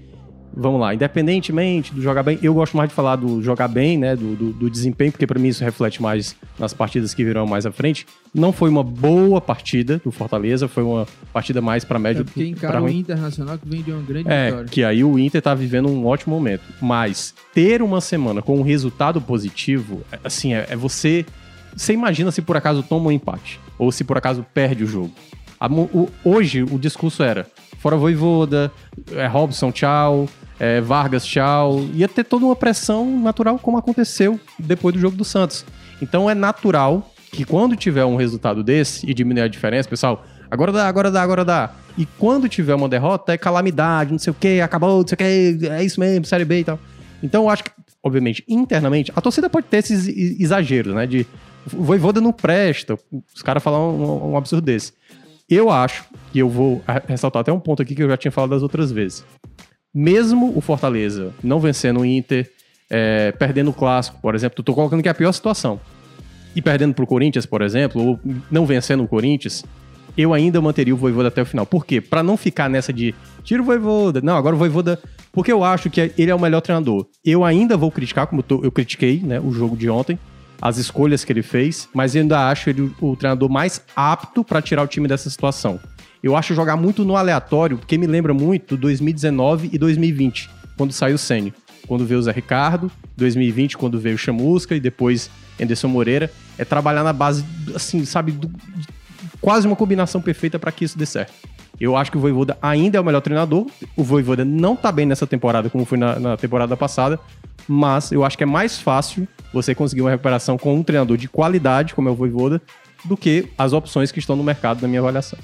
vamos lá, independentemente do jogar bem, eu gosto mais de falar do jogar bem, né, do, do, do desempenho, porque para mim isso reflete mais nas partidas que virão mais à frente. Não foi uma boa partida do Fortaleza, foi uma partida mais para médio É porque encara o. Internacional que vem de uma grande É, vitória. que aí o Inter tá vivendo um ótimo momento. Mas ter uma semana com um resultado positivo, é- assim, é, é você. Você imagina se por acaso toma um empate. Ou se por acaso perde o jogo. A o- hoje o discurso era: fora Voivoda, é, Robson, tchau. é, Vargas, tchau. Ia ter toda uma pressão natural, como aconteceu depois do jogo do Santos. Então é natural que quando tiver um resultado desse e diminuir a diferença, pessoal, agora dá, agora dá, agora dá. E quando tiver uma derrota, é calamidade, não sei o que, acabou, não sei o que, é isso mesmo, Série B e tal. Então eu acho que, obviamente, internamente, a torcida pode ter esses exageros, né? De Voivoda não presta, os caras falam um, um absurdo desse. Eu acho, e eu vou ressaltar até um ponto aqui que eu já tinha falado das outras vezes. Mesmo o Fortaleza não vencendo o Inter, é, perdendo o clássico, por exemplo, tô colocando que é a pior situação. E perdendo pro Corinthians, por exemplo, ou não vencendo o Corinthians, eu ainda manteria o Voivoda até o final. Por quê? Pra não ficar nessa de tira o Voivoda. Não, agora o Voivoda. Porque eu acho que ele é o melhor treinador. Eu ainda vou criticar, como eu critiquei, né, o jogo de ontem, as escolhas que ele fez, mas eu ainda acho ele o, treinador mais apto pra tirar o time dessa situação. Eu acho jogar muito no aleatório, porque me lembra muito 2019 e 2020, quando saiu o Sênio. Quando veio o Zé Ricardo, 2020, quando veio o Chamusca e depois Anderson Moreira. É trabalhar na base, assim, sabe, do- quase uma combinação perfeita para que isso dê certo. Eu acho que o Voivoda ainda é o melhor treinador. O Voivoda não tá bem nessa temporada como foi na, na temporada passada, mas eu acho que é mais fácil você conseguir uma recuperação com um treinador de qualidade, como é o Voivoda, do que as opções que estão no mercado, na minha avaliação.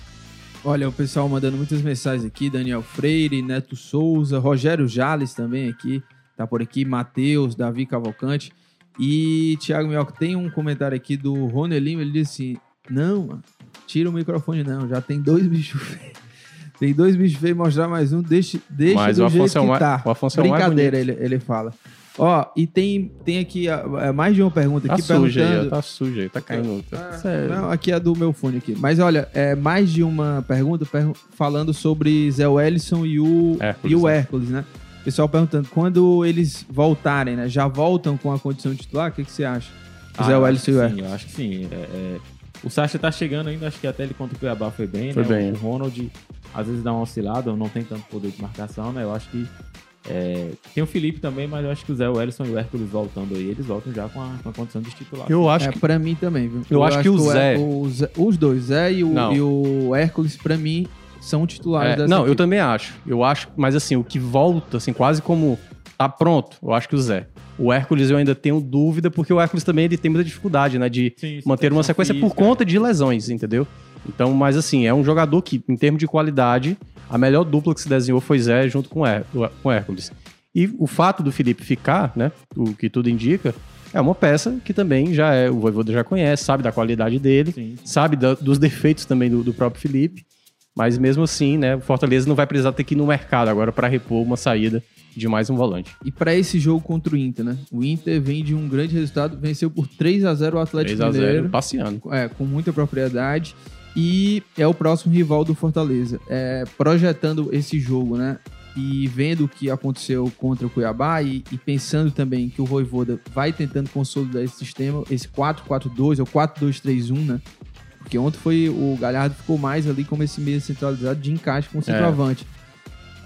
Olha, o pessoal mandando muitas mensagens aqui. Daniel Freire, Neto Souza, Rogério Jales também aqui. Tá por aqui. Matheus, Davi Cavalcante. E Thiago Mioca, tem um comentário aqui do Rony Lima. Ele disse assim: Não, mano, tira o microfone, não. Já tem dois bichos feios. Tem dois bichos feios, mostrar mais um. Deixa, deixa Mas do o jeito Afonso é o que mais- tá. o Afonso é o mais Brincadeira, ele, ele fala. Ó, e tem, tem aqui ah, ah, mais de uma pergunta Tá aqui sujo aí, perguntando. ó, tá sujo aí, tá caindo. Tá, Ah, Sério. Não, aqui é do meu fone aqui. Mas olha, é mais de uma pergunta pergu- falando sobre Zé Wellison e o Hércules, e o né? Hércules, né? Pessoal perguntando, quando eles voltarem, né? Já voltam com a condição de titular? O que, que você acha? O Ah, Zé Wellison e o Hércules. Sim, eu acho que sim. É, é, o Sacha tá chegando ainda, acho que até ele contra o Cuiabá foi bem, Foi né? bem. O Ronald às vezes dá uma oscilada, não tem tanto poder de marcação, né? Eu acho que é, tem o Felipe também, mas eu acho que o Zé Wellison e o Hércules voltando aí, eles voltam já com a, com a condição de titular. Eu acho É, que pra mim também, viu? Eu acho que o Zé- o Zé- Os dois, Zé e o, e o Hércules, pra mim, são titulares É, dessa não, eu equipe. também acho. Eu acho, mas assim, o que volta, assim, quase como tá pronto, eu acho que o Zé. O Hércules eu ainda tenho dúvida, porque o Hércules também ele tem muita dificuldade, né? De Sim, sim, manter uma sequência por física, conta de lesões, entendeu? Então, mas assim, é um jogador que, em termos de qualidade, a melhor dupla que se desenhou foi Zé junto com Her- com Hércules. E o fato do Felipe ficar, né? O que tudo indica, é uma peça que também já é, o Voivoda já conhece, sabe da qualidade dele Sim. sabe da- dos defeitos também do, do próprio Felipe. Mas mesmo assim, né, o Fortaleza não vai precisar ter que ir no mercado agora para repor uma saída de mais um volante. E pra esse jogo contra o Inter, né? O Inter vem de um grande resultado, venceu por 3 a 0 o Atlético 3 a 0 Mineiro. passeando. é, com muita propriedade. E é o próximo rival do Fortaleza. É, projetando esse jogo, né? E vendo o que aconteceu contra o Cuiabá e, e pensando também que o Voivoda vai tentando consolidar esse sistema, esse 4-4-2 ou 4-2-3-1, né? Porque ontem foi o Galhardo ficou mais ali como esse meio centralizado de encaixe com o centroavante.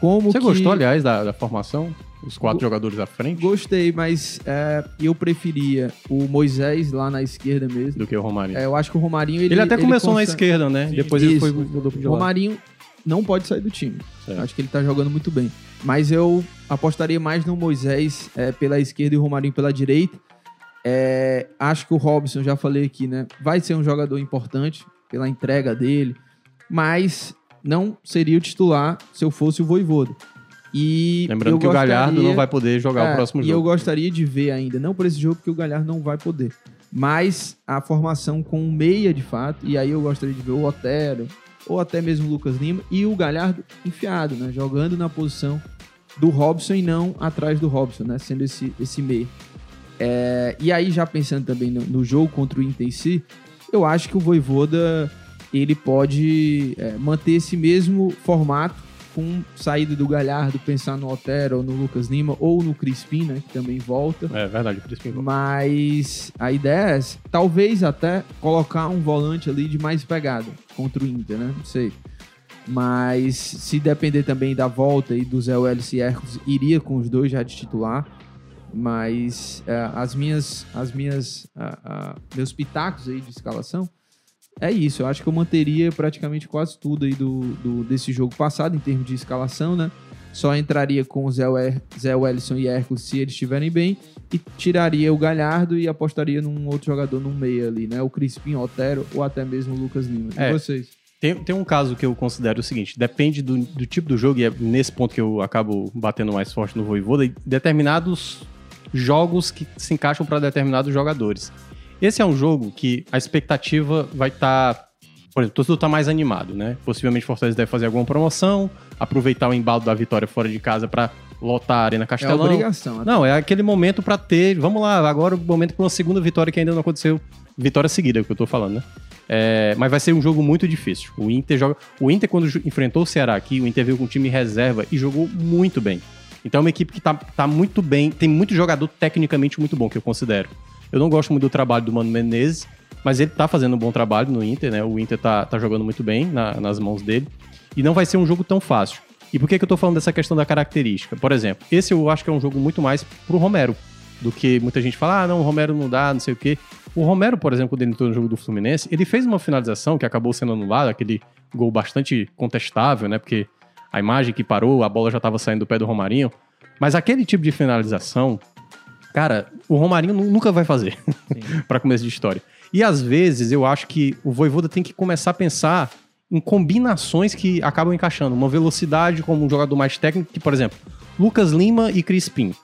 Como É. Você que... gostou, aliás, da, da formação? Os quatro Go- jogadores à frente Gostei, mas é, eu preferia o Moisés lá na esquerda mesmo. do que o Romarinho. É, eu acho que o Romarinho ele ele, até começou na consegue- esquerda, né? Sim, Depois ele isso. foi mudou pro de O lado. Romarinho não pode sair do time. Certo. Acho que ele tá jogando muito bem. Mas eu apostaria mais no Moisés é, pela esquerda e o Romarinho pela direita. É, acho que o Robson, já falei aqui, né? Vai ser um jogador importante pela entrega dele. Mas não seria o titular se eu fosse o Voivoda. E Lembrando que o Galhardo não vai poder jogar é, o próximo E eu jogo. gostaria de ver ainda, não por esse jogo, porque o Galhardo não vai poder. Mas a formação com um meia de fato, e aí eu gostaria de ver o Otero, ou até mesmo o Lucas Lima, e o Galhardo enfiado, né? Jogando na posição do Robson e não atrás do Robson, né? Sendo esse, esse meia. É, e aí, já pensando também no, no jogo contra o Inter em si, eu acho que o Voivoda ele pode é, manter esse mesmo formato com saída do Galhardo, pensar no Otero, ou no Lucas Lima, ou no Crispim, né? Que também volta. É verdade, por isso que Mas a ideia é essa. Talvez até colocar um volante ali de mais pegada contra o Inter, né? Não sei. Mas se depender também da volta e do Zé Welles e Hércules, iria com os dois já de titular. Mas é, as minhas, as minhas, ah, ah, meus pitacos aí de escalação é isso. Eu acho que eu manteria praticamente quase tudo aí do, do- desse jogo passado em termos de escalação, né? Só entraria com o Zé, Wer- Zé Wellison e Hércules se eles estiverem bem e tiraria o Galhardo e apostaria num outro jogador no meio ali, né? O Crispim, Otero ou até mesmo o Lucas Lima. E É. vocês? Tem, tem um caso que eu considero o seguinte: depende do, do tipo do jogo, e é nesse ponto que eu acabo batendo mais forte no Voivoda, determinados jogos que se encaixam para determinados jogadores. Esse é um jogo que a expectativa vai estar. por exemplo, tudo tá mais animado, né? Possivelmente o Fortaleza deve fazer alguma promoção, aproveitar o embalo da vitória fora de casa para lotar a Arena É Castelão. obrigação. Não, é aquele momento pra ter. Vamos lá, agora o momento pra uma segunda vitória que ainda não aconteceu. Vitória seguida, é o que eu tô falando, né? É, mas vai ser um jogo muito difícil. O Inter joga. O Inter, quando enfrentou o Ceará aqui, o Inter veio com um time reserva e jogou muito bem. Então é uma equipe que tá, tá muito bem, tem muito jogador tecnicamente muito bom, que eu considero. Eu não gosto muito do trabalho do Mano Menezes, mas ele tá fazendo um bom trabalho no Inter, né? O Inter tá, tá jogando muito bem na- nas mãos dele. E não vai ser um jogo tão fácil. E por que, que eu tô falando dessa questão da característica? Por exemplo, esse eu acho que é um jogo muito mais pro Romero, do que muita gente fala, ah, não, o Romero não dá, não sei o quê. O Romero, por exemplo, quando ele entrou no jogo do Fluminense, ele fez uma finalização que acabou sendo anulada, aquele gol bastante contestável, né? Porque a imagem que parou, a bola já tava saindo do pé do Romarinho. Mas aquele tipo de finalização, cara, o Romarinho nu- nunca vai fazer para começo de história. E às vezes eu acho que o Voivoda tem que começar a pensar em combinações que acabam encaixando. Uma velocidade como um jogador mais técnico, que, por exemplo, Lucas Lima e Crispim.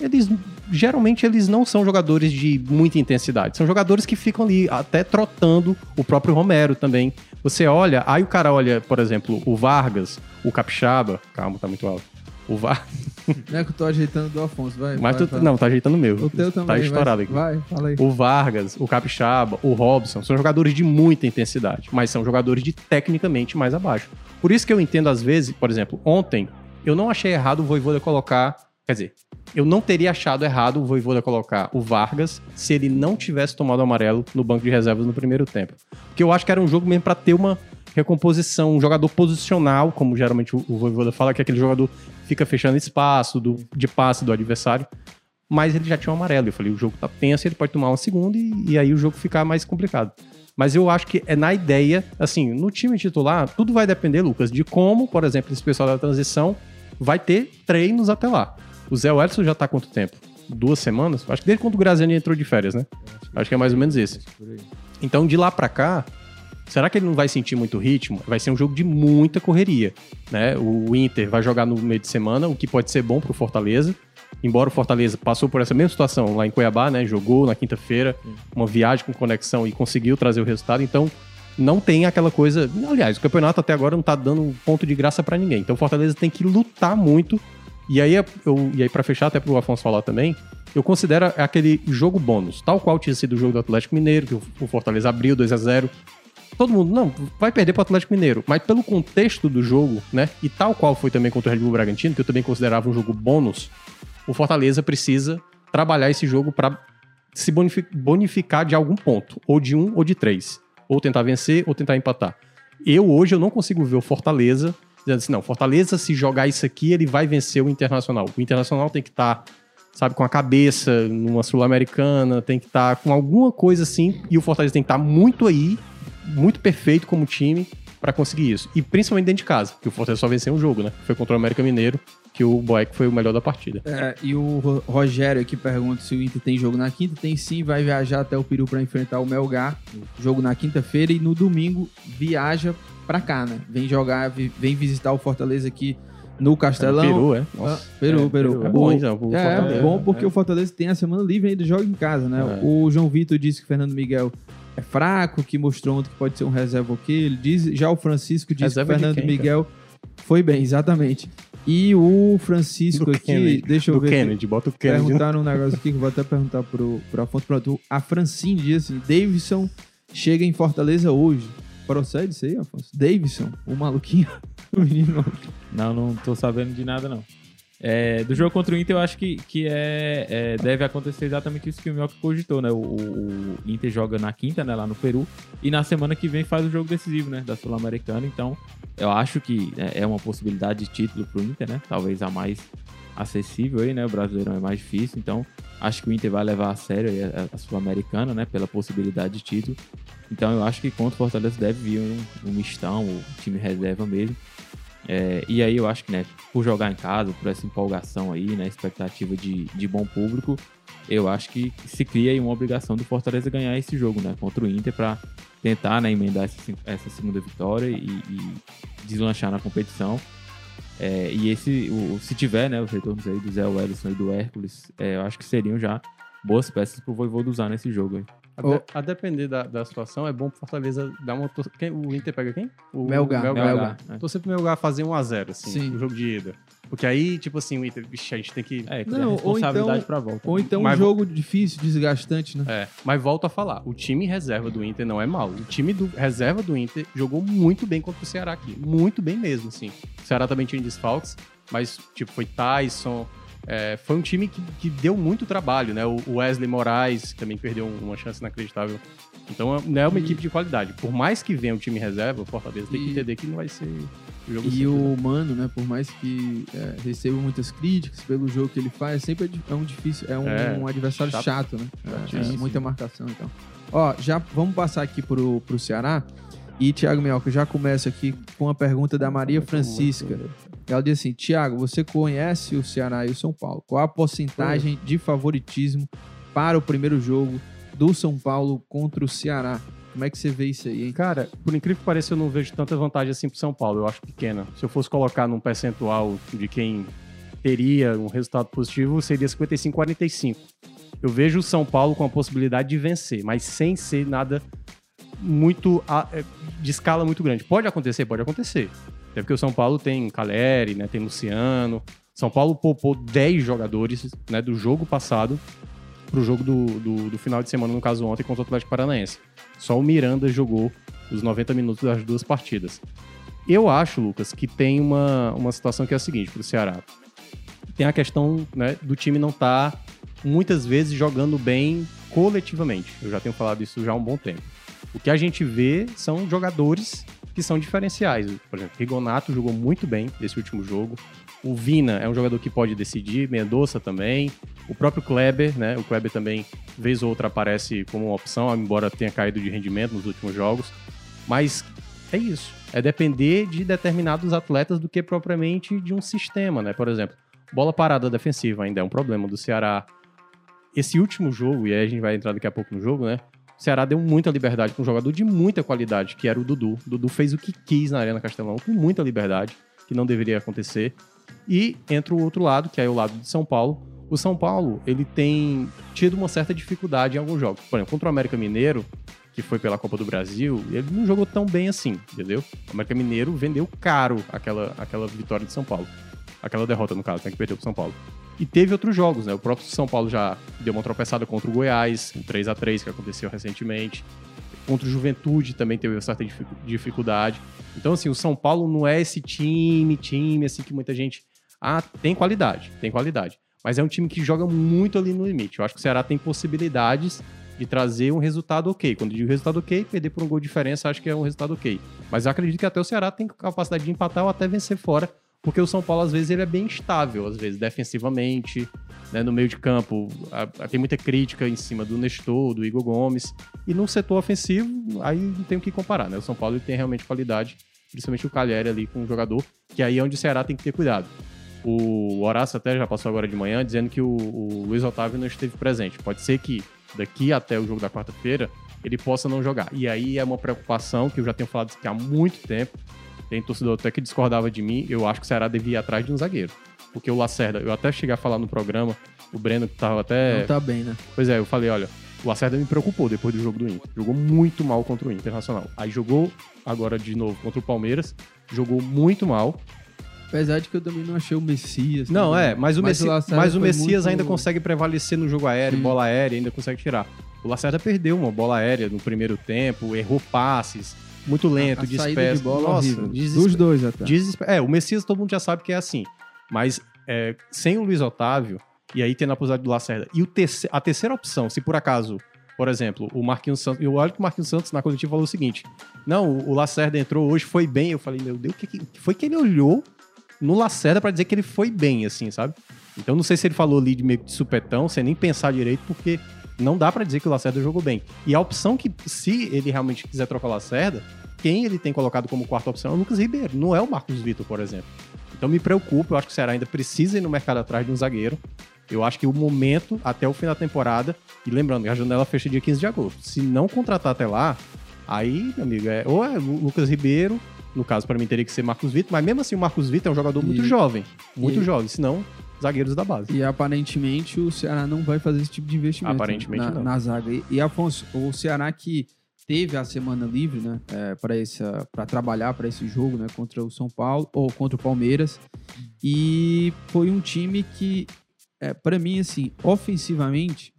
Eles geralmente eles não são jogadores de muita intensidade. São jogadores que ficam ali até trotando o próprio Romero também. Você olha, aí o cara olha, por exemplo, o Vargas, o Capixaba, calma, tá muito alto. O Var... Não é que eu tô ajeitando do Afonso, vai. Mas vai, tu, não, tá ajeitando o meu. O teu também. Tá vai, estourado aqui. Vai, fala aí. O Vargas, o Capixaba, o Robson são jogadores de muita intensidade, mas são jogadores de tecnicamente mais abaixo. Por isso que eu entendo às vezes, por exemplo, ontem eu não achei errado o Voivoda colocar, quer dizer, eu não teria achado errado o Voivoda colocar o Vargas se ele não tivesse tomado amarelo no banco de reservas no primeiro tempo. Porque eu acho que era um jogo mesmo pra ter uma recomposição, um jogador posicional, como geralmente o o Voivoda fala, que é aquele jogador que fica fechando espaço do, de passe do adversário mas ele já tinha um amarelo. Eu falei, o jogo tá tenso, ele pode tomar uma segunda e, e aí o jogo ficar mais complicado. Mas eu acho que é na ideia, assim, no time titular, tudo vai depender, Lucas, de como, por exemplo, esse pessoal da transição vai ter treinos até lá. O Zé Wellison já tá há quanto tempo? Duas semanas? Acho que desde quando o Graziani entrou de férias, né? Acho que é mais ou menos isso. Então, de lá pra cá, será que ele não vai sentir muito ritmo? Vai ser um jogo de muita correria, né? O Inter vai jogar no meio de semana, o que pode ser bom pro Fortaleza. Embora o Fortaleza passou por essa mesma situação lá em Cuiabá, né? Jogou na quinta-feira, uma viagem com conexão e conseguiu trazer o resultado. Então, não tem aquela coisa. Aliás, o campeonato até agora não tá dando um ponto de graça pra ninguém. Então, o Fortaleza tem que lutar muito. E aí, eu, e aí para fechar, até pro Afonso falar também, eu considero aquele jogo bônus, tal qual tinha sido o jogo do Atlético Mineiro, que o o Fortaleza abriu 2 a 0 Todo mundo, não, vai perder pro Atlético Mineiro. Mas pelo contexto do jogo, né? E tal qual foi também contra o Red Bull Bragantino, que eu também considerava um jogo bônus, o Fortaleza precisa trabalhar esse jogo para se bonifi- bonificar de algum ponto, ou de um ou de três, ou tentar vencer ou tentar empatar. Eu hoje eu não consigo ver o Fortaleza dizendo assim, não, Fortaleza se jogar isso aqui, ele vai vencer o Internacional. O Internacional tem que estar, sabe, com a cabeça numa sul-americana, tem que estar com alguma coisa assim, e o Fortaleza tem que estar muito aí, muito perfeito como time para conseguir isso. E principalmente dentro de casa, que o Fortaleza só venceu um jogo, né? Foi contra o América Mineiro, que o Boeck foi o melhor da partida. É, e o Ro- Rogério aqui pergunta se o Inter tem jogo na quinta. Tem sim, vai viajar até o Peru para enfrentar o Melgar. Jogo na quinta-feira e no domingo viaja pra cá, né? Vem jogar, vem visitar o Fortaleza aqui no Castelão. Peru, é? Ah, Nossa. Peru, É, Peru. Peru. É bom, então. o É, Fortaleza. bom porque é. o Fortaleza tem a semana livre ainda, joga em casa, né? É. O João Vitor disse que o Fernando Miguel é fraco, que mostrou ontem que pode ser um reserva ok. Ele diz, já o Francisco disse Reserva que o Fernando quem, Miguel foi bem, exatamente. E o Francisco Do aqui, Kennedy. deixa eu Do ver. aqui. Kennedy, bota o Kennedy. Perguntaram um negócio aqui que eu vou até perguntar pro, pro Afonso. Pronto, a Francine diz assim: Davidson chega em Fortaleza hoje. Procede isso aí, Afonso? Davidson, o maluquinho, o menino maluquinho. Não, não tô sabendo de nada, não. É, do jogo contra o Inter, eu acho que, que é, é, deve acontecer exatamente isso que o Minhoca cogitou, né? O, o, Inter joga na quinta, né? Lá no Peru. E na semana que vem faz o jogo decisivo, né? Da Sul-Americana. Então, eu acho que é é uma possibilidade de título pro Inter, né? Talvez a mais acessível aí, né? O Brasileirão é mais difícil. Então, acho que o Inter vai levar a sério a, a Sul-Americana, né? Pela possibilidade de título. Então, eu acho que contra o Fortaleza deve vir um, um mistão, o time reserva mesmo. É, e aí eu acho que, né, por jogar em casa, por essa empolgação aí, né, expectativa de, de bom público, eu acho que se cria aí uma obrigação do Fortaleza ganhar esse jogo, né, contra o Inter para tentar, né, emendar essa, essa segunda vitória e, e deslanchar na competição. É, e esse, o, se tiver, né, os retornos aí do Zé Wellison e do Hércules, é, eu acho que seriam já boas peças pro Voivoda usar nesse jogo aí. A, de- a depender da, da situação, é bom pro Fortaleza dar uma. o Inter pega quem? O Melgar. Melgar. Melgar. né? Torcer pro Melgar fazer 1x0, assim, Sim. no jogo de ida. Porque aí, tipo assim, o Inter, vixe, a gente tem que. É, Não, é ou responsabilidade então- pra volta. Ou então um Mas- jogo difícil, desgastante, né? É, mas volto a falar, o time reserva do Inter não é mau. O time do reserva do Inter jogou muito bem contra o Ceará aqui. Muito bem mesmo, assim. O Ceará também tinha desfalques, mas, tipo, foi Tyson. É, foi um time que, que deu muito trabalho, né? O o Wesley Moraes também perdeu um, uma chance inacreditável. Então, não é uma equipe de qualidade. Por mais que venha o time reserva, o Fortaleza tem que E- entender que não vai ser o jogo E simples, né? o Mano, né, por mais que é, receba muitas críticas pelo jogo que ele faz, sempre é é um difícil, é um, É, um adversário chato, chato. né? É, é muita marcação, então. Ó, já vamos passar aqui pro, pro Ceará. E, Thiago Mioca, já começa aqui com a pergunta da Maria Francisca. Ela diz assim: Thiago, você conhece o Ceará e o São Paulo? Qual a porcentagem de favoritismo para o primeiro jogo do São Paulo contra o Ceará? Como é que você vê isso aí, hein? Cara, por incrível que pareça, eu não vejo tanta vantagem assim pro São Paulo. Eu acho pequena. Se eu fosse colocar num percentual de quem teria um resultado positivo, seria 55-45. Eu vejo o São Paulo com a possibilidade de vencer, mas sem ser nada muito é, de escala muito grande. Pode acontecer, pode acontecer. Até porque o São Paulo tem Caleri, né, tem Luciano. São Paulo poupou 10 jogadores né, do jogo passado pro jogo do, do, do final de semana, no caso ontem, contra o Atlético Paranaense. Só o Miranda jogou os 90 minutos das duas partidas. Eu acho, Lucas, que tem uma, uma situação que é a seguinte pro Ceará. Tem a questão né, do time não estar muitas vezes jogando bem coletivamente. Eu já tenho falado isso já há um bom tempo. O que a gente vê são jogadores que são diferenciais. Por exemplo, Rigonato jogou muito bem esse último jogo. O Vina é um jogador que pode decidir, Mendonça também. O próprio Kleber, né? O Kleber também, vez ou outra, aparece como uma opção, embora tenha caído de rendimento nos últimos jogos. Mas é isso. É depender de determinados atletas do que propriamente de um sistema, né? Por exemplo, bola parada defensiva ainda é um problema do Ceará. Esse último jogo, e aí a gente vai entrar daqui a pouco no jogo, né? O Ceará deu muita liberdade para um jogador de muita qualidade, que era o Dudu. O Dudu fez o que quis na Arena Castelão, com muita liberdade, que não deveria acontecer. E entra o outro lado, que é o lado de São Paulo. O São Paulo, ele tem tido uma certa dificuldade em alguns jogos. Por exemplo, contra o América Mineiro, que foi pela Copa do Brasil, ele não jogou tão bem assim, entendeu? O América Mineiro vendeu caro aquela, aquela vitória de São Paulo. Aquela derrota, no caso, né, que perdeu pro São Paulo. E teve outros jogos, né? O próprio São Paulo já deu uma tropeçada contra o Goiás, um 3 a 3 que aconteceu recentemente. Contra o Juventude também teve uma certa dificu- dificuldade. Então, assim, o São Paulo não é esse time, time, assim, que muita gente. Ah, tem qualidade, tem qualidade. Mas é um time que joga muito ali no limite. Eu acho que o Ceará tem possibilidades de trazer um resultado ok. Quando digo resultado ok, perder por um gol de diferença, acho que é um resultado ok. Mas eu acredito que até o Ceará tem capacidade de empatar ou até vencer fora, porque o São Paulo, às vezes, ele é bem instável, às vezes, defensivamente, né, no meio de campo. a- a- tem muita crítica em cima do Nestor, do Igor Gomes. E no setor ofensivo, aí não tem o que comparar, né? O São Paulo tem realmente qualidade, principalmente o Calheri ali com o jogador, que aí é onde o Ceará tem que ter cuidado. O Horácio até já passou agora de manhã dizendo que o, o Luiz Otávio não esteve presente. Pode ser que daqui até o jogo da quarta-feira ele possa não jogar. E aí é uma preocupação que eu já tenho falado há muito tempo. Tem torcedor até que discordava de mim. Eu acho que o Ceará devia ir atrás de um zagueiro. Porque o Lacerda, eu até cheguei a falar no programa, o Breno que tava até. Não tá bem, né? Pois é, eu falei, olha, o Lacerda me preocupou depois do jogo do Inter. Jogou muito mal contra o Internacional. Aí jogou agora de novo contra o Palmeiras, jogou muito mal. Apesar de que eu também não achei o Messias. Não, também. é, mas o, Messi- Lacerda mas o Messias muito- ainda consegue prevalecer no jogo aéreo, Sim. bola aérea, ainda consegue tirar. O Lacerda perdeu uma bola aérea no primeiro tempo, errou passes. Muito lento, a saída disperso. de bola Nossa, horrível. desesper- Dos dois até. Desesper- É, o Messias todo mundo já sabe que é assim. Mas é, sem o Luiz Otávio, e aí tendo a possibilidade do Lacerda, e o terce- a terceira opção, se por acaso, por exemplo, o Marquinhos Santos. Eu olho que o Marquinhos Santos na coletiva falou o seguinte: Não, o Lacerda entrou hoje, foi bem. Eu falei, meu Deus, o que, que foi que ele olhou no Lacerda pra dizer que ele foi bem, assim, sabe? Então não sei se ele falou ali de meio de supetão, sem nem pensar direito, porque não dá pra dizer que o Lacerda jogou bem. E a opção que, se ele realmente quiser trocar o Lacerda, quem ele tem colocado como quarta opção é o Lucas Ribeiro, não é o Marcos Vitor, por exemplo. Então me preocupa, eu acho que o Ceará ainda precisa ir no mercado atrás de um zagueiro. Eu acho que o momento, até o fim da temporada, e lembrando que a janela fecha dia 15 de agosto, se não contratar até lá, aí, meu amigo, é, ou é Lucas Ribeiro, no caso, pra mim teria que ser Marcos Vitor, mas mesmo assim o Marcos Vitor é um jogador muito E- jovem, muito e- jovem, senão zagueiros da base. E aparentemente o Ceará não vai fazer esse tipo de investimento Aparentemente na, não. na zaga. E, e, Afonso, o Ceará que teve a semana livre, né, para trabalhar para esse jogo, né, contra o São Paulo ou contra o Palmeiras, e foi um time que, é, para mim, assim, ofensivamente,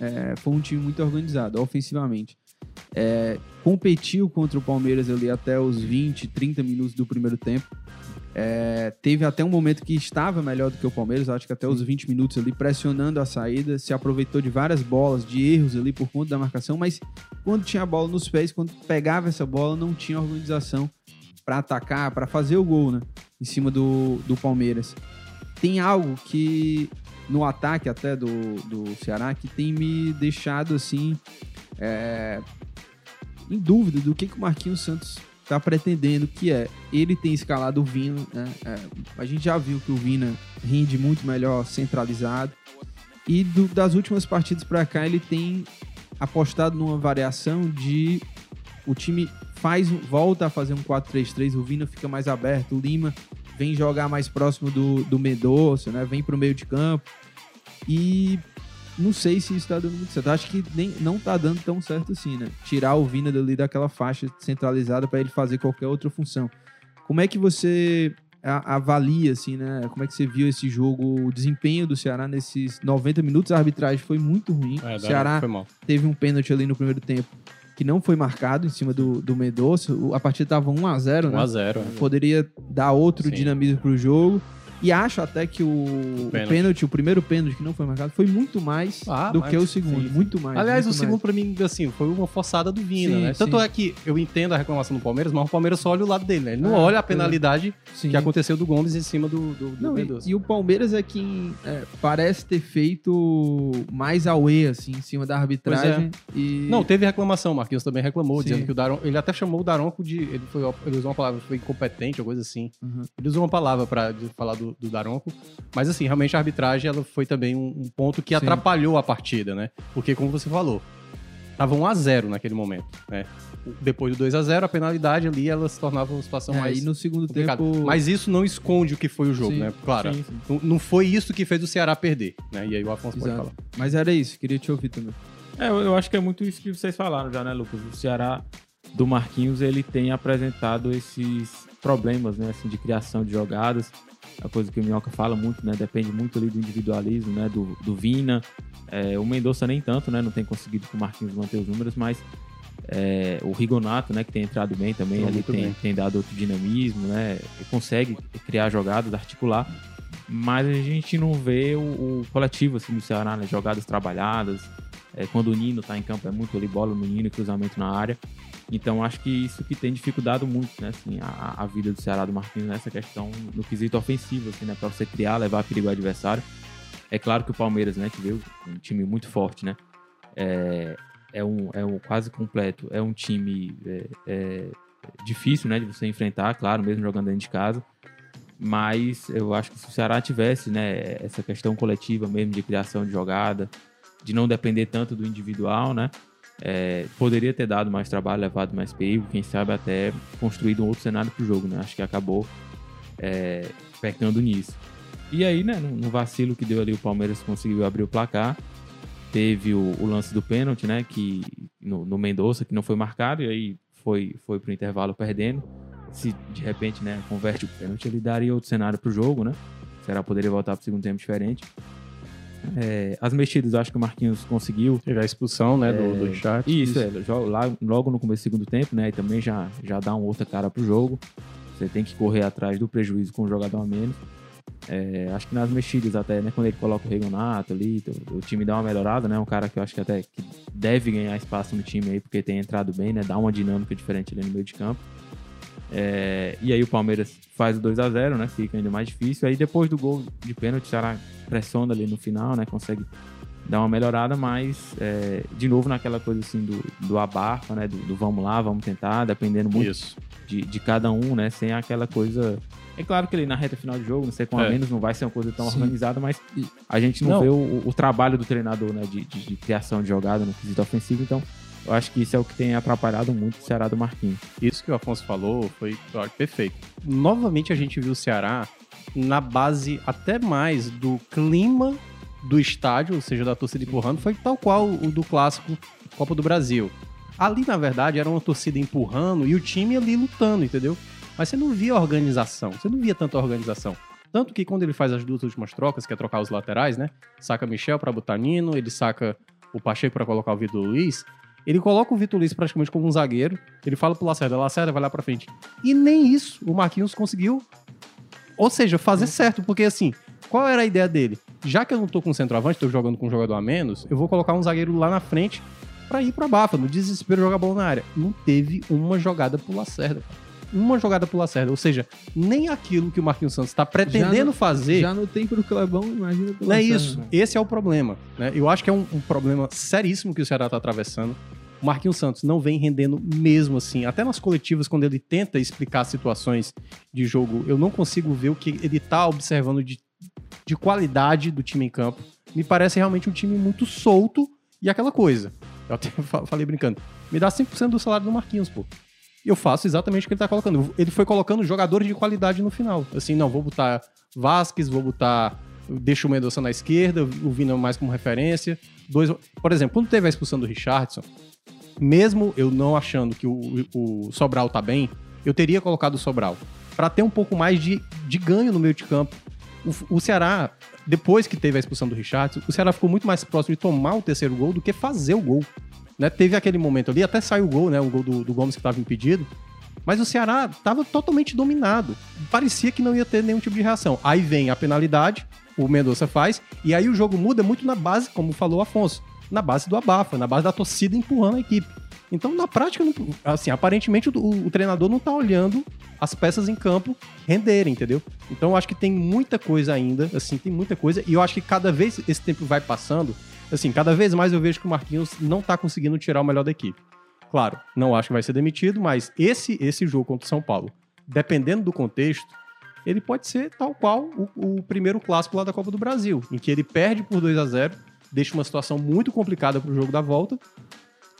é, foi um time muito organizado, ofensivamente. É, competiu contra o Palmeiras ali até os 20, 30 minutos do primeiro tempo. É, teve até um momento que estava melhor do que o Palmeiras, acho que até os 20 minutos ali, pressionando a saída, se aproveitou de várias bolas, de erros ali por conta da marcação, mas quando tinha a bola nos pés, quando pegava essa bola, não tinha organização para atacar, para fazer o gol, né? Em cima do, do Palmeiras. Tem algo que no ataque até do, do Ceará que tem me deixado assim é, em dúvida do que, que o Marquinhos Santos está pretendendo, que é ele tem escalado o Vina, né? É, a gente já viu que o Vina rende muito melhor centralizado e do- das últimas partidas para cá ele tem apostado numa variação de o time faz volta a fazer um 4-3-3, o Vina fica mais aberto, o Lima vem jogar mais próximo do, do Mendonça, né? Vem pro meio de campo. E não sei se isso tá dando muito certo. Acho que nem, não tá dando tão certo assim, né? Tirar o Vina dali daquela faixa centralizada para ele fazer qualquer outra função. Como é que você avalia, assim, né? Como é que você viu esse jogo, o desempenho do Ceará nesses 90 minutos? A arbitragem foi muito ruim. É, o Ceará teve um pênalti ali no primeiro tempo que não foi marcado em cima do, do Mendonça. A partida tava 1x0, né? 1x0. Poderia dar outro Sim. dinamismo pro jogo. E acho até que o, o pênalti. pênalti. o primeiro pênalti que não foi marcado, foi muito mais Ah, do mas- que o segundo. sim. Muito mais. Aliás, o muito segundo mais. pra mim, assim, foi uma forçada do Vina, Sim, né? Tanto sim. é que eu entendo a reclamação do Palmeiras, mas o Palmeiras só olha o lado dele, né? Ele não Ah, olha a é. penalidade que aconteceu do Gomes em cima do, do, do Não, e, e o Palmeiras é quem é, parece ter feito mais away, assim, em cima da arbitragem. E... Não, teve reclamação, o Marquinhos também reclamou, dizendo que o Daron. Ele até chamou o Daronco de. Ele, foi, ele usou uma palavra, foi incompetente ou coisa assim. Uhum. Ele usou uma palavra pra de falar do, do Daronco. Mas assim, realmente a arbitragem ela foi também um, um ponto que Sim. atrapalhou a partida, né? Porque, como você falou, tava 1x0 naquele momento, né? Depois do 2x0, a penalidade ali ela se tornava uma situação É, mais. e no segundo complicada. tempo. Mas isso não esconde o que foi o jogo, Sim. né? Claro. Sim, sim. Não, não foi isso que fez o Ceará perder, né? E aí o Afonso pode Exato. falar. Mas era isso, queria te ouvir também. É, eu, eu acho que é muito isso que vocês falaram já, né, Lucas? O Ceará do Marquinhos, ele tem apresentado esses problemas, né, assim, de criação de jogadas. A coisa que o Minhoca fala muito, né, depende muito ali do individualismo, né, do, do Vina. É, o Mendonça nem tanto, né, não tem conseguido com o Marquinhos manter os números, mas é, o Rigonato, né, que tem entrado bem também, ali tem, bem. tem dado outro dinamismo, né, e consegue criar jogadas, articular. Mas a gente não vê o, o coletivo assim, do Ceará, né, jogadas trabalhadas, é, quando o Nino tá em campo, é muito ali bola no Nino e cruzamento na área. Então acho que isso que tem dificultado muito, né, assim, a, a vida do Ceará do Marquinhos nessa questão no quesito ofensivo, assim, né, para você criar, levar perigo ao adversário. É claro que o Palmeiras, né, que veio um time muito forte, né, é, é um, é um quase completo, é um time é, é difícil, né, de você enfrentar, claro, mesmo jogando dentro de casa. Mas eu acho que se o Ceará tivesse, né, essa questão coletiva mesmo de criação de jogada, de não depender tanto do individual, né? É, poderia ter dado mais trabalho, levado mais perigo, quem sabe até construído um outro cenário pro jogo, né? Acho que acabou é, pecando nisso. E aí, né, no, vacilo que deu ali, o Palmeiras conseguiu abrir o placar. Teve o, o lance do pênalti, né? Que no, no Mendonça, que não foi marcado, e aí foi, foi pro intervalo perdendo. Se de repente, né, converte o pênalti, ele daria outro cenário pro jogo, né? O Ceará poderia voltar pro segundo tempo diferente. É, as mexidas, acho que o Marquinhos conseguiu. Teve a expulsão, né, do, do chat. Isso, é, lá, logo no começo do segundo tempo, né? E também já, já dá uma outra cara pro jogo. Você tem que correr atrás do prejuízo com o jogador a menos. É, acho que nas mexidas até, né? Quando ele coloca o Regonato ali, o, o time dá uma melhorada, né? Um cara que eu acho que até que deve ganhar espaço no time aí, porque tem entrado bem, né? Dá uma dinâmica diferente ali no meio de campo. É, e aí o Palmeiras faz o 2 a 0 né? Fica ainda mais difícil. Aí depois do gol de pênalti, o Ceará pressiona ali no final, né? Consegue dar uma melhorada, mas é, de novo naquela coisa assim do, do abafa, né? Do, do vamos lá, vamos tentar, dependendo muito Isso. de, de cada um, né? Sem aquela coisa. É claro que ele na reta final do jogo, não sei com a É. menos, não vai ser uma coisa tão Sim. organizada, mas a gente não, Não. vê o, o trabalho do treinador, né? De, de, de criação de jogada no quesito ofensivo, então eu acho que isso é o que tem atrapalhado muito o Ceará do Marquinhos. Isso que o Afonso falou foi perfeito. Novamente a gente viu o Ceará na base até mais do clima do estádio, ou seja, da torcida empurrando, foi tal qual o do clássico Copa do Brasil. Ali, na verdade, era uma torcida empurrando e o time ali lutando, entendeu? Mas você não via organização, você não via tanta organização. Tanto que quando ele faz as duas últimas trocas, que é trocar os laterais, né? Saca Michel pra botar Nino, ele saca o Pacheco pra colocar o Vitor Luiz. Ele coloca o Vitor Luiz praticamente como um zagueiro. Ele fala pro Lacerda, Lacerda vai lá pra frente. E nem isso o Marquinhos conseguiu. Ou seja, fazer certo, porque assim, qual era a ideia dele? Já que eu não tô com centroavante, tô jogando com um jogador a menos, eu vou colocar um zagueiro lá na frente pra ir pra Bafa, no desespero jogar bola na área. Não teve uma jogada pro Lacerda. cara. Uma jogada pro Lacerda. Ou seja, nem aquilo que o Marquinhos Santos tá pretendendo não- fazer. Já não tem pro Clebão, imagina pro Não é isso. Esse é o problema. Né? Eu acho que é um, um problema seríssimo que o Ceará está atravessando. O Marquinhos Santos não vem rendendo mesmo assim. Até nas coletivas, quando ele tenta explicar situações de jogo, eu não consigo ver o que ele tá observando de, de qualidade do time em campo. Me parece realmente um time muito solto e aquela coisa. Eu até fa- falei brincando. Me dá 5% do salário do Marquinhos, pô. Eu faço exatamente o que ele tá colocando. Ele foi colocando jogadores de qualidade no final. Assim, não, vou botar Vasquez, vou botar. Deixa o Mendonça na esquerda, o Vina mais como referência. Dois, por exemplo, quando teve a expulsão do Richardson, mesmo eu não achando que o, o Sobral tá bem, eu teria colocado o Sobral. Pra ter um pouco mais de, de ganho no meio de campo. O, o Ceará, depois que teve a expulsão do Richardson, o Ceará ficou muito mais próximo de tomar o terceiro gol do que fazer o gol. Né? Teve aquele momento ali, até saiu o gol, né? O gol do, do Gomes que estava impedido. Mas o Ceará estava totalmente dominado. Parecia que não ia ter nenhum tipo de reação. Aí vem a penalidade, o Mendonça faz, e aí o jogo muda muito na base, como falou o Afonso, na base do abafa, na base da torcida empurrando a equipe. Então, na prática, assim, aparentemente o, o- treinador não tá olhando as peças em campo renderem, entendeu? Então, eu acho que tem muita coisa ainda, assim, tem muita coisa, e eu acho que cada vez esse tempo vai passando, assim, cada vez mais eu vejo que o Marquinhos não tá conseguindo tirar o melhor da equipe. Claro, não acho que vai ser demitido, mas esse, esse jogo contra o São Paulo, dependendo do contexto, ele pode ser tal qual o, o primeiro clássico lá da Copa do Brasil, em que ele perde por 2 a 0 deixa uma situação muito complicada pro jogo da volta,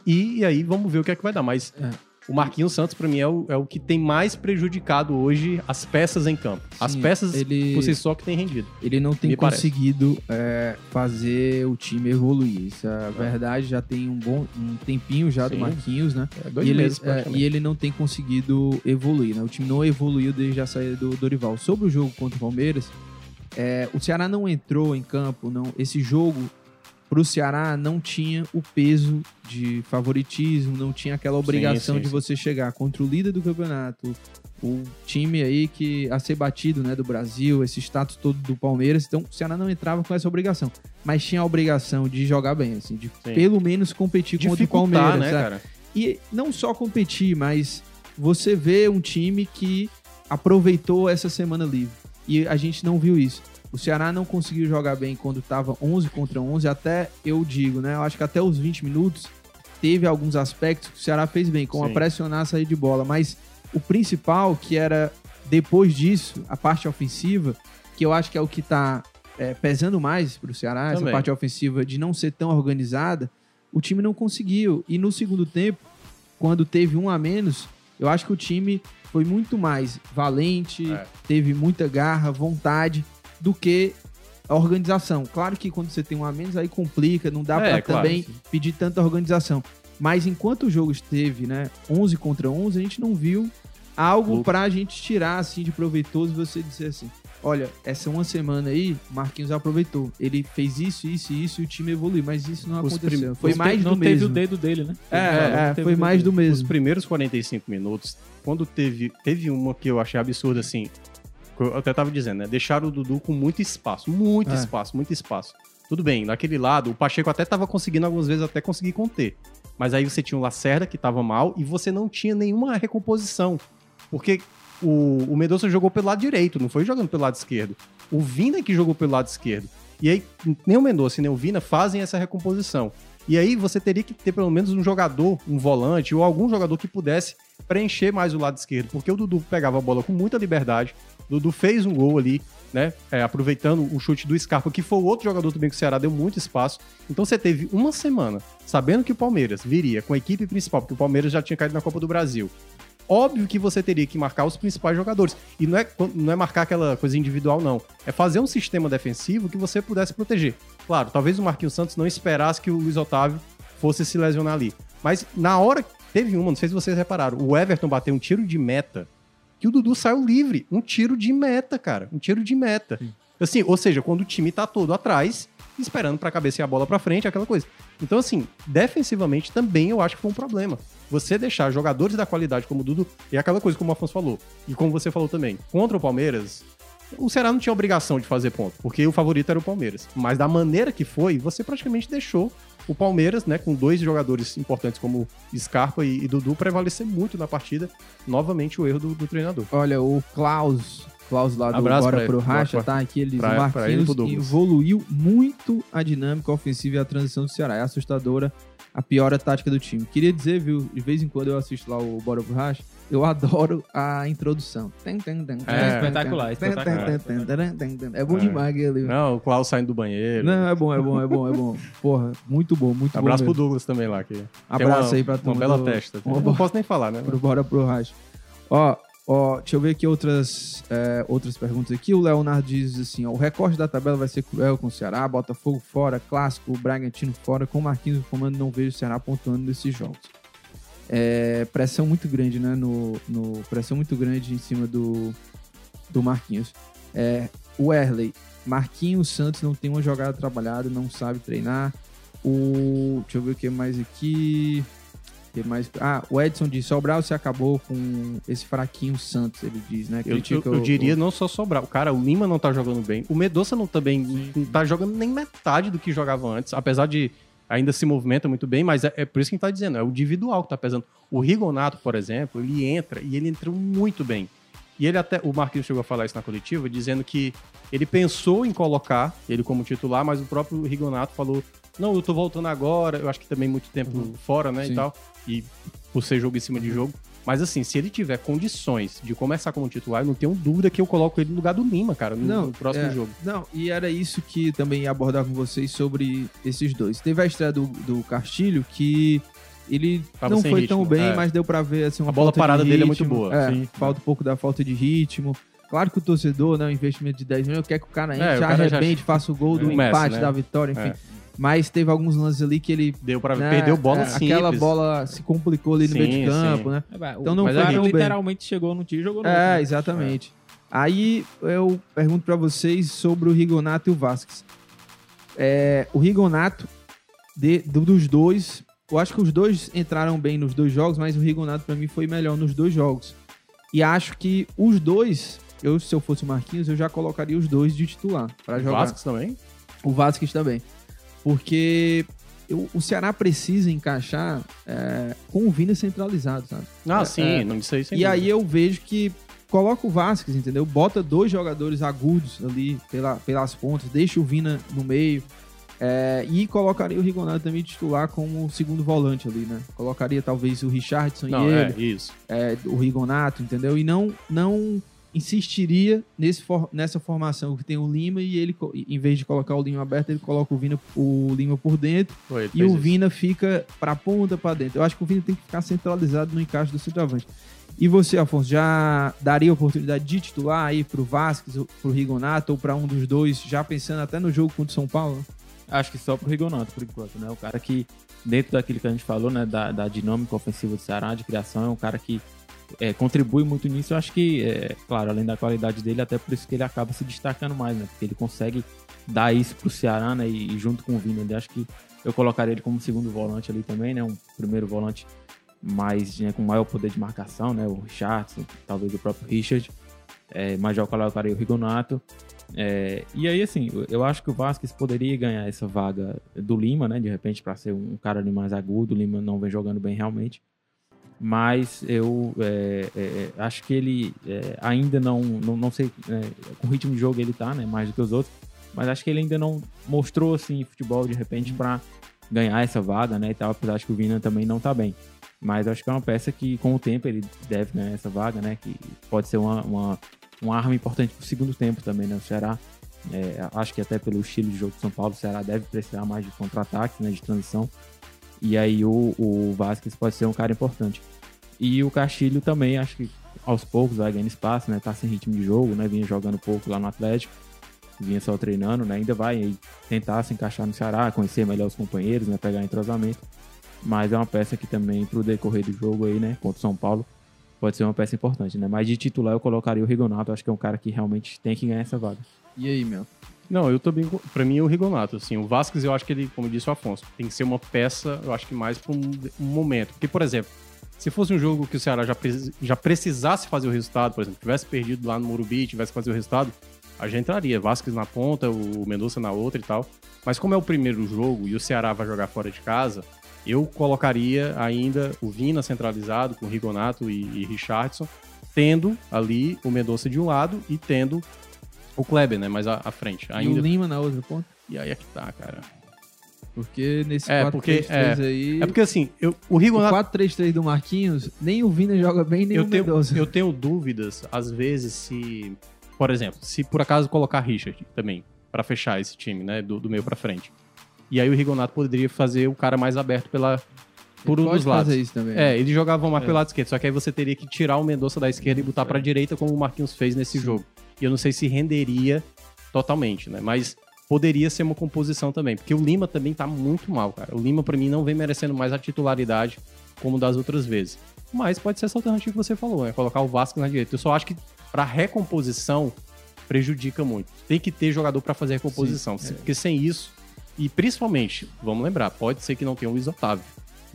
e, e aí vamos ver o que é que vai dar. Mas É. o Marquinhos Santos, pra mim, é o, é o que tem mais prejudicado hoje as peças em campo. As Sim, peças ele- por si só que tem rendido. Ele não tem conseguido é, fazer o time evoluir. Isso é verdade, já tem um bom um tempinho já do Sim. Marquinhos, né? É dois e, ele, meses, é, e ele não tem conseguido evoluir, né? O time não evoluiu desde a saída do Dorival. Sobre o jogo contra o Palmeiras, é, o Ceará não entrou em campo, não. Esse jogo pro Ceará não tinha o peso de favoritismo, não tinha aquela obrigação sim, de sim. você chegar contra o líder do campeonato, o time aí que a ser batido, né, do Brasil, esse status todo do Palmeiras. Então, o Ceará não entrava com essa obrigação, mas tinha a obrigação de jogar bem, assim, de pelo menos competir contra o Palmeiras, né, sabe? cara? E não só competir, mas você vê um time que aproveitou essa semana livre. E a gente não viu isso. O Ceará não conseguiu jogar bem quando estava 11 contra 11, até eu digo, né? Eu acho que até os 20 minutos teve alguns aspectos que o Ceará fez bem, como Sim. a pressionar a saída de bola, mas o principal, que era depois disso, a parte ofensiva, que eu acho que é o que tá é, pesando mais pro Ceará, essa Também. parte ofensiva de não ser tão organizada, o time não conseguiu. E no segundo tempo, quando teve um a menos, eu acho que o time foi muito mais valente, É. teve muita garra, vontade, do que a organização. Claro que quando você tem um a menos, aí complica, não dá É, pra claro, também sim. pedir tanta organização. Mas enquanto o jogo esteve, né, 11 contra 11, a gente não viu algo Lucro. pra gente tirar assim de proveitoso e você dizer assim, olha, essa uma semana aí, Marquinhos aproveitou. Ele fez isso, isso e isso e o time evoluiu, mas isso não Os aconteceu. prim- Foi Não mais teve- do Não teve mesmo. o dedo dele, né? É, é, não é, foi mais do dele. Os mesmo. primeiros 45 minutos, quando teve. Teve uma que eu achei absurda, assim. Eu até tava dizendo, né? Deixaram o Dudu com muito espaço. Muito É. espaço, muito espaço. Tudo bem, naquele lado, o Pacheco até tava conseguindo, algumas vezes, até conseguir conter. Mas aí você tinha o Lacerda, que tava mal, e você não tinha nenhuma recomposição. Porque o, o Mendonça jogou pelo lado direito, não foi jogando pelo lado esquerdo. O Vina que jogou pelo lado esquerdo. E aí, nem o Mendonça e nem o Vina fazem essa recomposição. E aí você teria que ter pelo menos um jogador, um volante, ou algum jogador que pudesse preencher mais o lado esquerdo. Porque o Dudu pegava a bola com muita liberdade. Dudu fez um gol ali, né? é, aproveitando o chute do Scarpa, que foi o outro jogador também que o Ceará deu muito espaço. Então você teve uma semana, sabendo que o Palmeiras viria com a equipe principal, porque o Palmeiras já tinha caído na Copa do Brasil. Óbvio que você teria que marcar os principais jogadores. E não é, não é marcar aquela coisa individual, não. É fazer um sistema defensivo que você pudesse proteger. Claro, talvez o Marquinhos Santos não esperasse que o Luiz Otávio fosse se lesionar ali. Mas na hora. Teve uma, não sei se vocês repararam. O Everton bateu um tiro de meta que o Dudu saiu livre. Um tiro de meta, cara. Um tiro de meta. Assim, ou seja, quando o time tá todo atrás, esperando pra cabecear a bola pra frente, aquela coisa. Então, assim, defensivamente também eu acho que foi um problema. Você deixar jogadores da qualidade como o Dudu, e aquela coisa como o Afonso falou, e como você falou também, contra o Palmeiras, o Ceará não tinha obrigação de fazer ponto, porque o favorito era o Palmeiras. Mas da maneira que foi, você praticamente deixou o Palmeiras, né, com dois jogadores importantes como Scarpa e, e Dudu, prevalecer muito na partida. Novamente o erro do, do treinador. Olha, o Klaus, Klaus lá do Abraço Bora pro. Racha, Pra- tá aqui, ele diz, pra- o pra ele e Marquinhos evoluiu muito a dinâmica ofensiva e a transição do Ceará. É assustadora a pior tática do time. Queria dizer, viu, de vez em quando eu assisto lá o Bora pro Racha, eu adoro a introdução. É. Espetacular, espetacular. É bom É. demais aquele. Não, o Klaus saindo do banheiro. Não, é bom, é bom, é bom, é bom. Porra, muito bom, muito Abraço bom. pro mesmo. Douglas também lá. Que Abraço uma, aí pra Uma turma bela do- testa. Uma Não posso nem falar, né? pro Bora pro Racha. Ó, ó, deixa eu ver aqui outras, é, outras perguntas aqui. O Leonardo diz assim: ó, o recorte da tabela vai ser cruel com o Ceará, Botafogo fora, Clássico, Bragantino fora, com o Marquinhos no comando, não vejo o Ceará pontuando nesses jogos. É, pressão muito grande, né? No, no- pressão muito grande em cima do, do Marquinhos. É, o Erley, Marquinhos Santos não tem uma jogada trabalhada, não sabe treinar. O, deixa eu ver o que mais aqui. Que mais? Ah, o Edson diz: Sobral se acabou com esse fraquinho Santos, ele diz, né? Eu, eu, eu diria o- não só sobrar. O cara, o Lima não tá jogando bem. O Medoça não também não tá jogando nem metade do que jogava antes. Apesar de ainda se movimenta muito bem, mas é, é por isso que a gente tá dizendo, é o individual que tá pesando. O Rigonato, por exemplo, ele entra e ele entrou muito bem. E ele até, o Marquinhos chegou a falar isso na coletiva, dizendo que ele pensou em colocar ele como titular, mas o próprio Rigonato falou: não, eu tô voltando agora, eu acho que também muito tempo fora, né, Sim. e tal, e por ser jogo em cima de jogo. Mas assim, se ele tiver condições de começar como titular, eu não tenho dúvida que eu coloco ele no lugar do Lima, cara, no, Não, no próximo é, jogo. Não, e era isso que também ia abordar com vocês sobre esses dois. Teve a estreia do, do Castilho que ele Tava não foi tão ritmo, bem, é. mas deu pra ver assim, uma A bola falta de parada dele é muito boa, É, sim. falta um pouco da falta de ritmo. Claro que o torcedor, né, um investimento de 10 milhões, quer que o cara entre, É, o já arrebente, faça o gol do empate, né? da vitória, enfim. É. Mas teve alguns lances ali que ele Deu para né, perdeu bola é. Aquela bola se complicou ali no Sim, meio de sim. campo, né? Então não mas foi o bem. literalmente chegou no tiro e jogou no É, outro, né? exatamente. Aí eu pergunto pra vocês sobre o Rigonato e o Vasquez. É, o Rigonato, de- do- dos dois, eu acho que os dois entraram bem nos dois jogos, mas o Rigonato pra mim foi melhor nos dois jogos. E acho que os dois, eu se eu fosse o Marquinhos, eu já colocaria os dois de titular pra jogar. Vasco também? O Vasquez também. Porque eu- o Ceará precisa encaixar é, com o Vina centralizado, sabe? Ah, É, sim, é. não sei E aí eu vejo que coloca o Vasquez, entendeu? Bota dois jogadores agudos ali pela, pelas pontas, deixa o Vina no meio. é, e colocaria o Rigonado também titular como segundo volante ali, né? Colocaria talvez o Richardson Não, e é, ele, isso. é, o Rigonato, entendeu? E não, não insistiria nesse for- nessa formação que tem o Lima e ele, em vez de colocar o Lima aberto, ele coloca o, Vina, o Lima por dentro Foi, e o isso. Vina fica pra ponta, pra dentro. Eu acho que o Vina tem que ficar centralizado no encaixe do centroavante. E você, Afonso, já daria oportunidade de titular aí pro Vasquez, ou pro Rigonato ou pra um dos dois, já pensando até no jogo contra o São Paulo? Acho que só pro Rigonato, por enquanto, né? O cara que, dentro daquilo que a gente falou, né? Da, da dinâmica ofensiva do Ceará, de criação, é um cara que é, contribui muito nisso. Eu acho que, é, claro, além da qualidade dele, até por isso que ele acaba se destacando mais, né? Porque ele consegue dar isso pro Ceará, né? E, e junto com o Vina, ele acho que eu colocaria ele como segundo volante ali também, né? Um primeiro volante mais né, com maior poder de marcação, né? O Richardson, talvez o próprio Richard. É, mas já colocaria o Rigonato. É, e aí, assim, eu- eu acho que o Vasquez poderia ganhar essa vaga do Lima, né? De repente, para ser um cara ali mais agudo. O Lima não vem jogando bem realmente. Mas eu é, é, é, acho que ele é, ainda não, não, não sei, é, com o ritmo de jogo ele tá, né? Mais do que os outros. Mas acho que ele ainda não mostrou, assim, futebol de repente para ganhar essa vaga, né? E tal, apesar de que o Vina também não tá bem. Mas acho que é uma peça que, com o tempo, ele deve ganhar essa vaga, né? Que pode ser uma, uma, uma arma importante pro segundo tempo também, né? O Ceará, é, acho que até pelo estilo de jogo de São Paulo, o Ceará deve precisar mais de contra-ataque, né? De transição. E aí o, o Vasquez pode ser um cara importante. E o Castilho também, acho que aos poucos vai ganhando espaço, né? Tá sem ritmo de jogo, né? Vinha jogando pouco lá no Atlético, vinha só treinando, né? Ainda vai tentar se encaixar no Ceará, conhecer melhor os companheiros, né? Pegar entrosamento. Mas é uma peça que também, pro decorrer do jogo aí, né? Contra o São Paulo, pode ser uma peça importante, né? Mas de titular eu colocaria o Rigonato, acho que é um cara que realmente tem que ganhar essa vaga. E aí, meu? Não, eu também. Pra mim, é o Rigonato. Assim, o Vasquez, eu acho que ele, como disse o Afonso, tem que ser uma peça, eu acho que mais pra um, um momento. Porque, por exemplo, se fosse um jogo que o Ceará já, já precisasse fazer o resultado, por exemplo, tivesse perdido lá no Morumbi, tivesse que fazer o resultado, a gente entraria. Vasquez na ponta, o Mendonça na outra e tal. Mas como é o primeiro jogo e o Ceará vai jogar fora de casa, eu colocaria ainda o Vina centralizado com Rigonato e, e Richardson, tendo ali o Mendonça de um lado e tendo o Kleber, né, mais à, à frente. E Ainda o Lima na outra ponta? e aí é que tá, cara. Porque nesse É, 4-3-3 porque- é. aí... É porque assim, eu, o O Rigonato. 4-3-3 do Marquinhos, nem o Vina joga bem, nem Eu o tenho, Mendonça. eu tenho dúvidas, às vezes, se. Por exemplo, se por acaso colocar Richard também, pra fechar esse time, né? Do, do meio pra frente. E aí o Rigonato poderia fazer o cara mais aberto pela, por um Pode dos lados. fazer isso também. É, eles jogavam mais pelo lado esquerdo, só que aí você teria que tirar o Mendonça da esquerda e botar pra direita, como o Marquinhos fez nesse jogo. E eu não sei se renderia totalmente, né? Mas poderia ser uma composição também, porque o Lima também tá muito mal, cara. O Lima, pra mim, não vem merecendo mais a titularidade como das outras vezes. Mas pode ser essa alternativa que você falou, né? Colocar o Vasco na direita. Eu só acho que pra recomposição prejudica muito. Tem que ter jogador pra fazer a recomposição, Sim, é. porque sem isso, e principalmente, vamos lembrar, pode ser que não tenha o Luiz Otávio.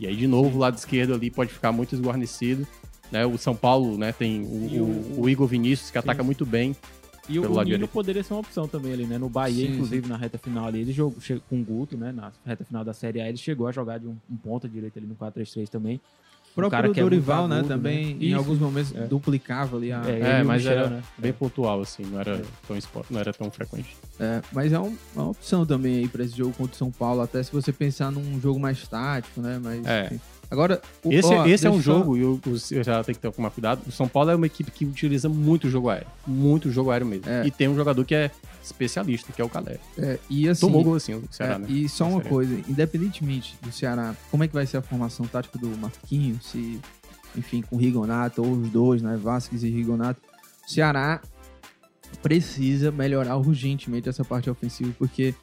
E aí, de novo, o lado esquerdo ali pode ficar muito esguarnecido. Né? O São Paulo né, tem o, o- o- o Igor Vinícius, que ataca muito bem. E o, o lado Nino direito. poderia ser uma opção também ali, né? No Bahia, Sim, inclusive, na reta final ali, ele jogou com o Guto, né? Na reta final da Série A, ele chegou a jogar de um, um ponta direito ali no 4-3-3 também. O Um cara próprio que é Dorival, né, agudo, também, né? em alguns momentos, É. duplicava ali a... É, É, mas Michel, era né? bem pontual, assim, não era, tão, espo- não era tão frequente. É, mas é um- uma opção também aí pra esse jogo contra o São Paulo, até se você pensar num jogo mais tático, né? Mas, É. enfim. Agora, o- Esse, ó, esse é um eu jogo, e o, o, já tem que ter tomar cuidado. O São Paulo é uma equipe que utiliza muito jogo aéreo. Muito jogo aéreo mesmo. É. E tem um jogador que é especialista, que é o Calé. É, e assim, Tomou gol assim, o Ceará, é, né? E só uma coisa, independentemente do Ceará, como é que vai ser a formação tática do Marquinhos, se, enfim, com o Rigonato, ou os dois, né, Vasquez e Rigonato, o Ceará precisa melhorar urgentemente essa parte ofensiva, porque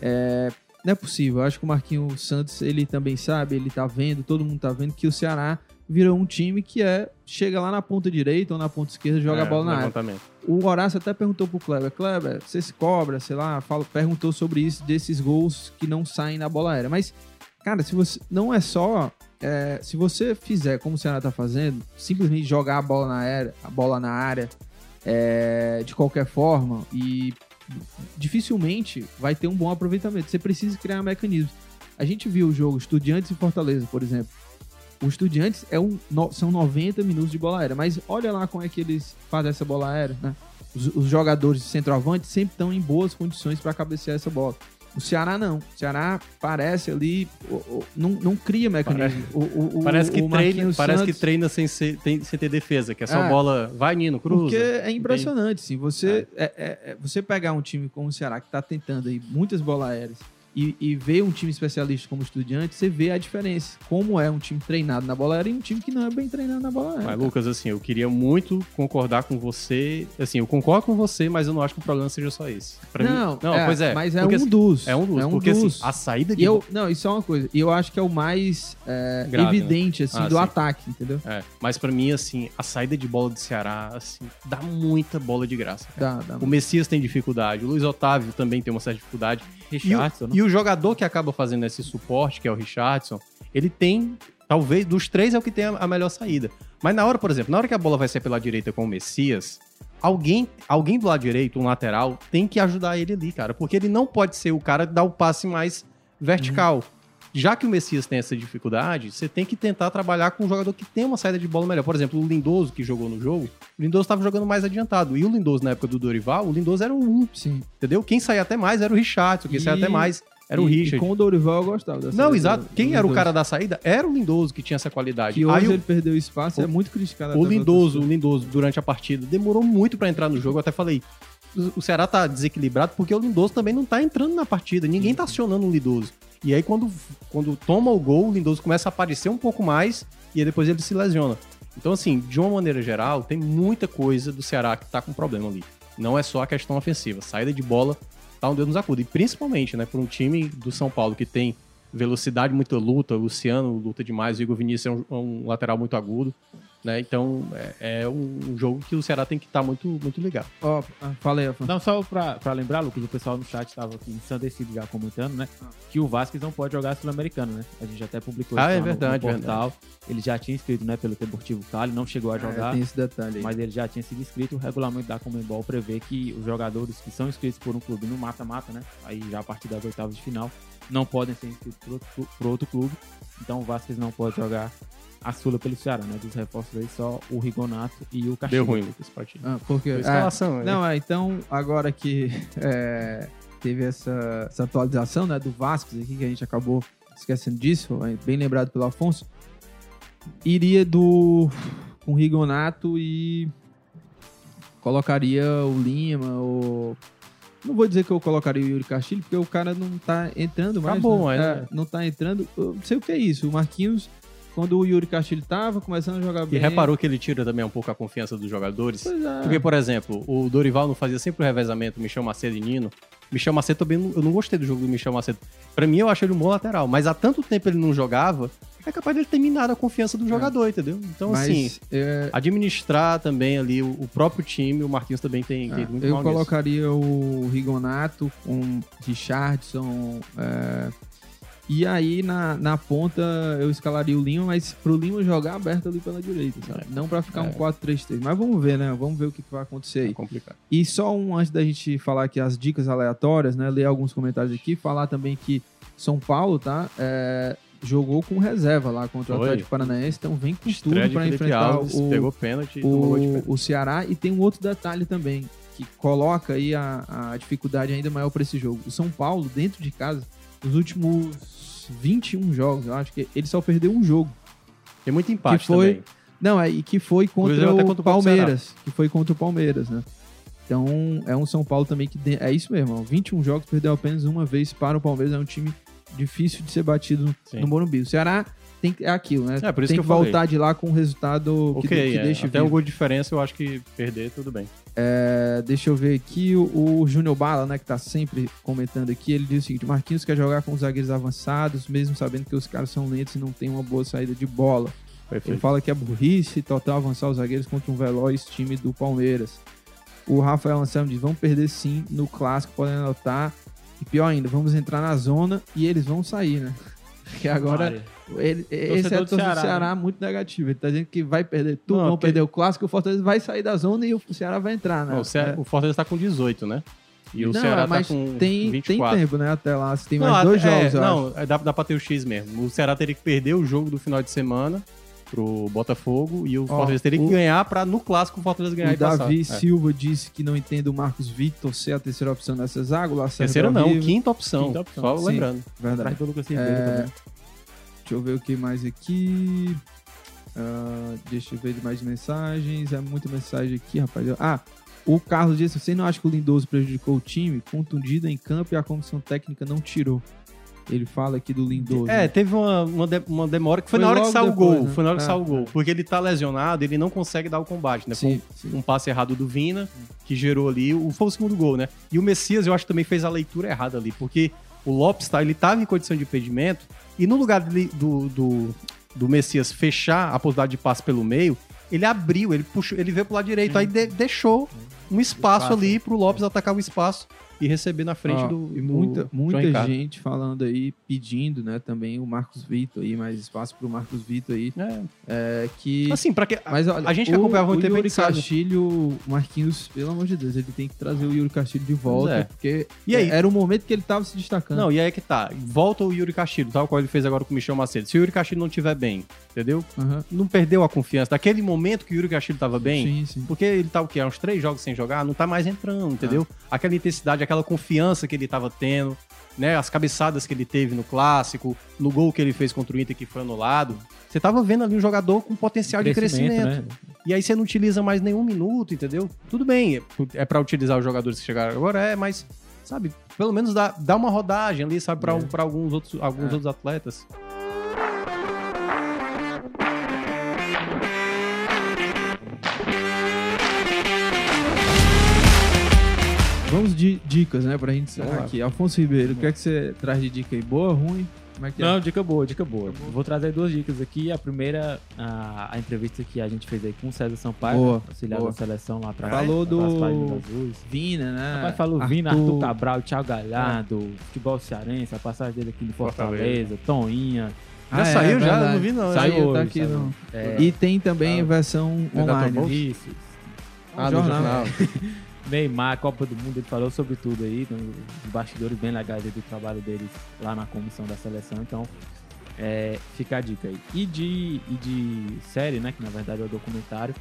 é, não é possível. Eu acho que o Marquinhos Santos, ele também sabe, ele tá vendo, todo mundo tá vendo que o Ceará virou um time que é chega lá na ponta direita ou na ponta esquerda, joga a É, bola na área. O Horácio até perguntou pro Kleber, Kleber, você se cobra, sei lá, fala, perguntou sobre isso, desses gols que não saem na bola aérea. Mas, cara, se você. Não é só. é, se você fizer como o Ceará tá fazendo, simplesmente jogar a bola na área, a bola na área é, de qualquer forma, e dificilmente vai ter um bom aproveitamento. Você precisa criar mecanismos. A gente viu o jogo Estudiantes e Fortaleza, por exemplo. O Estudiantes é um, são 90 minutos de bola aérea, mas olha lá como é que eles fazem essa bola aérea, né? Os, os jogadores de centroavante sempre estão em boas condições para cabecear essa bola. O Ceará não. O Ceará parece ali, não, não cria mecanismo. O, o- o- Parece que, treina, Marquinhos parece que Santos- treina sem, ser- tem- sem ter defesa, que é só É. bola, vai Nino, cruza. Porque é impressionante, sim. Você, é, é- é- você pegar um time como o Ceará, que tá tentando aí muitas bolas aéreas, e, e vê um time especialista como Estudiante, você vê a diferença. Como é um time treinado na bola aérea e um time que não é bem treinado na bola aérea. Mas, Lucas, assim, eu queria muito concordar com você. Assim, eu concordo com você, mas eu não acho que o problema seja só esse. Pra não, mim, não, pois é. Mas é porque, um assim, dos. É um dos. É um porque, dos. assim, a saída de. E eu, não, isso é uma coisa. E eu acho que é o mais é, Grave, né? evidente, assim, Ah, do sim. ataque, entendeu? É, mas pra mim, assim, a saída de bola do Ceará, assim, dá muita bola de graça. Dá, dá. O Messias tem dificuldade, o Luiz Otávio também tem uma certa dificuldade. E o, né? e o jogador que acaba fazendo esse suporte, que é o Richardson, ele tem, talvez, dos três é o que tem a, a melhor saída. Mas na hora, por exemplo, na hora que a bola vai sair pela direita com o Messias, alguém, alguém do lado direito, um lateral, tem que ajudar ele ali, cara. Porque ele não pode ser o cara que dá o passe mais vertical. Já que o Messias tem essa dificuldade, você tem que tentar trabalhar com um jogador que tem uma saída de bola melhor. Por exemplo, o Lindoso, que jogou no jogo, o Lindoso estava jogando mais adiantado. E o Lindoso, na época do Dorival, o Lindoso era o um, Sim. entendeu? Quem saía até mais era o Richardson, quem saía E- até mais era o E- Richard. E com o Dorival eu gostava dessa Não, exato. Quem era o cara da saída era o Lindoso, que tinha essa qualidade. Que hoje Aí o, ele perdeu espaço, é o- muito criticado. o Lindoso, o. Lindoso, durante a partida, demorou muito pra entrar no jogo. Eu até falei, o- o Ceará tá desequilibrado porque o Lindoso também não tá entrando na partida. Ninguém tá acionando o Lindoso. E aí, quando, quando toma o gol, o Lindoso começa a aparecer um pouco mais e aí depois ele se lesiona. Então, assim, de uma maneira geral, tem muita coisa do Ceará que tá com problema ali. Não é só a questão ofensiva. Saída de bola tá um Deus nos acuda. E principalmente, né, por um time do São Paulo que tem velocidade, muita luta, o Luciano luta demais, o Igor Vinícius é um, é um lateral muito agudo, né? Então, é, é um jogo que o Ceará tem que estar muito, muito ligado. Ó, ah, fala aí, Afonso. Não, só pra, pra lembrar, Lucas, o pessoal no chat tava aqui ensandecido já comentando, né? Que o Vasquez não pode jogar Sul-Americano, né? A gente até publicou Ah, isso é no- verdade, no, portal. Ele já tinha inscrito, né, pelo Deportivo Cali, não chegou a É, jogar. tem esse detalhe aí. Mas ele já tinha sido inscrito. O regulamento da Comembol prevê que os jogadores que são inscritos por um clube no mata-mata, né? Aí já a partir das oitavas de final, não podem ser inscritos por outro, por outro clube. Então o Vasquez não pode jogar a Sula pelo Ceará, né? Dos reforços aí, só o Rigonato e o Castilho. Deu ruim, Lucas, partido. Ah, porque... Foi ah, escalação, né? Não, é, então, agora que é, teve essa, essa atualização né, do Vasco aqui, que a gente acabou esquecendo disso, é bem lembrado pelo Afonso, iria do com o Rigonato e colocaria o Lima, ou... Não vou dizer que eu colocaria o Yuri Castilho, porque o cara não tá entrando mais. Acabou, né? é, É, né? não tá entrando. Eu não sei o que é isso. O Marquinhos, quando o Yuri Castilho tava começando a jogar E bem... reparou que ele tira também um pouco a confiança dos jogadores? Pois é. Porque, por exemplo, o Dorival não fazia sempre o revezamento Michel Macedo e Nino. Michel Macedo também, eu não gostei do jogo do Michel Macedo. Pra mim, eu acho ele um bom lateral. Mas há tanto tempo ele não jogava, é capaz dele ter minado a confiança do jogador, entendeu? Então, Mas, assim, é, administrar também ali o, o próprio time, o Marquinhos também tem, tem Ah, muito eu mal nisso. colocaria o Rigonato com Richardson. é, e aí na, na ponta eu escalaria o Lima, mas pro Lima jogar aberto ali pela direita, sabe? Não pra ficar um É. 4-3-3. Mas vamos ver, né? Vamos ver o que, que vai acontecer É aí. complicado. E só um antes da gente falar aqui as dicas aleatórias, né? Ler alguns comentários aqui, falar também que São Paulo, tá? É, jogou com reserva lá contra o. Atlético Paranaense, então vem com Estreia tudo Felipe enfrentar Alves, o, pegou pênalti o, pênalti. o Ceará. E tem um outro detalhe também, que coloca aí a, a dificuldade ainda maior para esse jogo. O São Paulo, dentro de casa, nos últimos 21 jogos, eu acho que ele só perdeu um jogo. Tem muito empate que foi- também. Não, é, e que foi contra o contra o Palmeiras. Que foi contra o Palmeiras, né? Então, é um São Paulo também que. É isso mesmo, ó, 21 jogos, perdeu apenas uma vez para o Palmeiras. É um time difícil de ser batido Sim. no Morumbi. O Ceará tem, que- é aquilo, né? É, por isso tem que que, eu falei. voltar de lá com um resultado que, Ok, de- que é, até vivo. o gol de diferença eu acho que perder, tudo bem. É, deixa eu ver aqui, o, o Júnior Bala, né, que tá sempre comentando aqui, ele diz o seguinte, Marquinhos quer jogar com os zagueiros avançados, mesmo sabendo que os caras são lentos e não tem uma boa saída de bola. Ele Perfeito. fala que é burrice total avançar os zagueiros contra um veloz time do Palmeiras. O Rafael Anselmo diz, vão perder sim no clássico, podem anotar. E pior ainda, vamos entrar na zona e eles vão sair, né? Porque agora, ele, esse é do o torcedor do Ceará, Ceará muito negativo. Ele tá dizendo que vai perder tudo, Não, vão porque- perder o clássico, o Fortaleza vai sair da zona e o Ceará vai entrar, né? Não, o, Ceará- É. o Fortaleza tá com 18, né? E o Não, Ceará mas tá com tem, 24. tem tempo, né? Até lá, se tem Não, mais dois é, jogos, acho. Não, é, dá, dá pra ter o X mesmo. O Ceará teria que perder o jogo do final de semana pro Botafogo e o Fortaleza teria o- que ganhar pra no clássico o Fortaleza ganhar O e passar. Davi É. Silva disse que não entende o Marcos Vitor ser a terceira opção nessa zaga. O Lacerda Terceira é não, quinta opção. Quinta opção. Só Sim. lembrando. Verdade. É. Deixa eu ver o que mais aqui. Ah, deixa eu ver mais mensagens. É muita mensagem aqui, rapaz. Ah, o Carlos disse: Você não acha que o Lindoso prejudicou o time? Contundido em campo e a comissão técnica não tirou. Ele fala aqui do Lindoso. É, teve uma, uma, de- uma demora que foi, Foi na hora que saiu o gol. né? Foi na hora que É, saiu o gol. é. Porque ele tá lesionado, ele não consegue dar o combate, né? Sim, sim. um, passe errado do Vina, que gerou ali. O, foi o segundo gol, né? E o Messias, eu acho que também fez a leitura errada ali, porque o Lopes, tá, ele tava em condição de impedimento, e no lugar dele- do, do, do Messias fechar a possibilidade de passe pelo meio, ele abriu, ele puxou, ele veio pro lado direito, aí de- deixou um espaço, Espaço. ali pro Lopes atacar o espaço e receber na frente Ó, do, e do muita, muita gente falando aí, pedindo, né, também o Marcos Vitor aí, mais espaço pro Marcos Vitor aí, É. é, que... Assim, pra que. Mas olha, a gente que o, acompanhava o tempo, a Yuri né? Castilho, o Marquinhos, pelo amor de Deus, ele tem que trazer o Yuri Castilho de volta, é. porque E aí? era o momento que ele tava se destacando. Não, e aí é que tá. Volta o Yuri Castilho, tal qual ele fez agora com o Michel Macedo. Se o Yuri Castilho não estiver bem, entendeu? Aham. Não perdeu a confiança. Daquele momento que o Yuri Castilho tava bem, Sim, sim. porque ele tá o quê? Há uns três jogos sem jogar, não tá mais entrando, entendeu? Aquela intensidade, aquela confiança que ele tava tendo, né? As cabeçadas que ele teve no clássico, no gol que ele fez contra o Inter que foi anulado. Você tava vendo ali um jogador com potencial de crescimento. né? E aí você não utiliza mais nenhum minuto, entendeu? Tudo bem, é pra utilizar os jogadores que chegaram agora, é, mas, sabe, pelo menos dá, dá uma rodagem ali, sabe, pra, É. pra alguns, outros, alguns É. outros atletas. Vamos de dicas, né, pra gente encerrar aqui. Alfonso Ribeiro, o que é que você traz de dica aí? Boa, ruim? Como é que é? Não, dica boa, dica boa. Vou trazer duas dicas aqui. A primeira, a, a entrevista que a gente fez aí com o César Sampaio, Boa, né, auxiliar boa. da seleção lá atrás. Falou do-. Vina, né? Rapaz, falou Vina, Arthur Cabral, Thiago Galhardo, futebol cearense, a passagem dele aqui no Fortaleza, Toinha. Ah, Já é, saiu, já? verdade. Não vi, não. Saiu, Saiu tá hoje, aqui saiu. no... É, E tem também Ah. versão É da online. Isso. Ah, Um jornal. jornal. Neymar, Copa do Mundo, ele falou sobre tudo aí, tem os bastidores bem legais aí do trabalho deles lá na comissão da seleção, então é, fica a dica aí. E de, e de série, né, que na verdade é o documentário,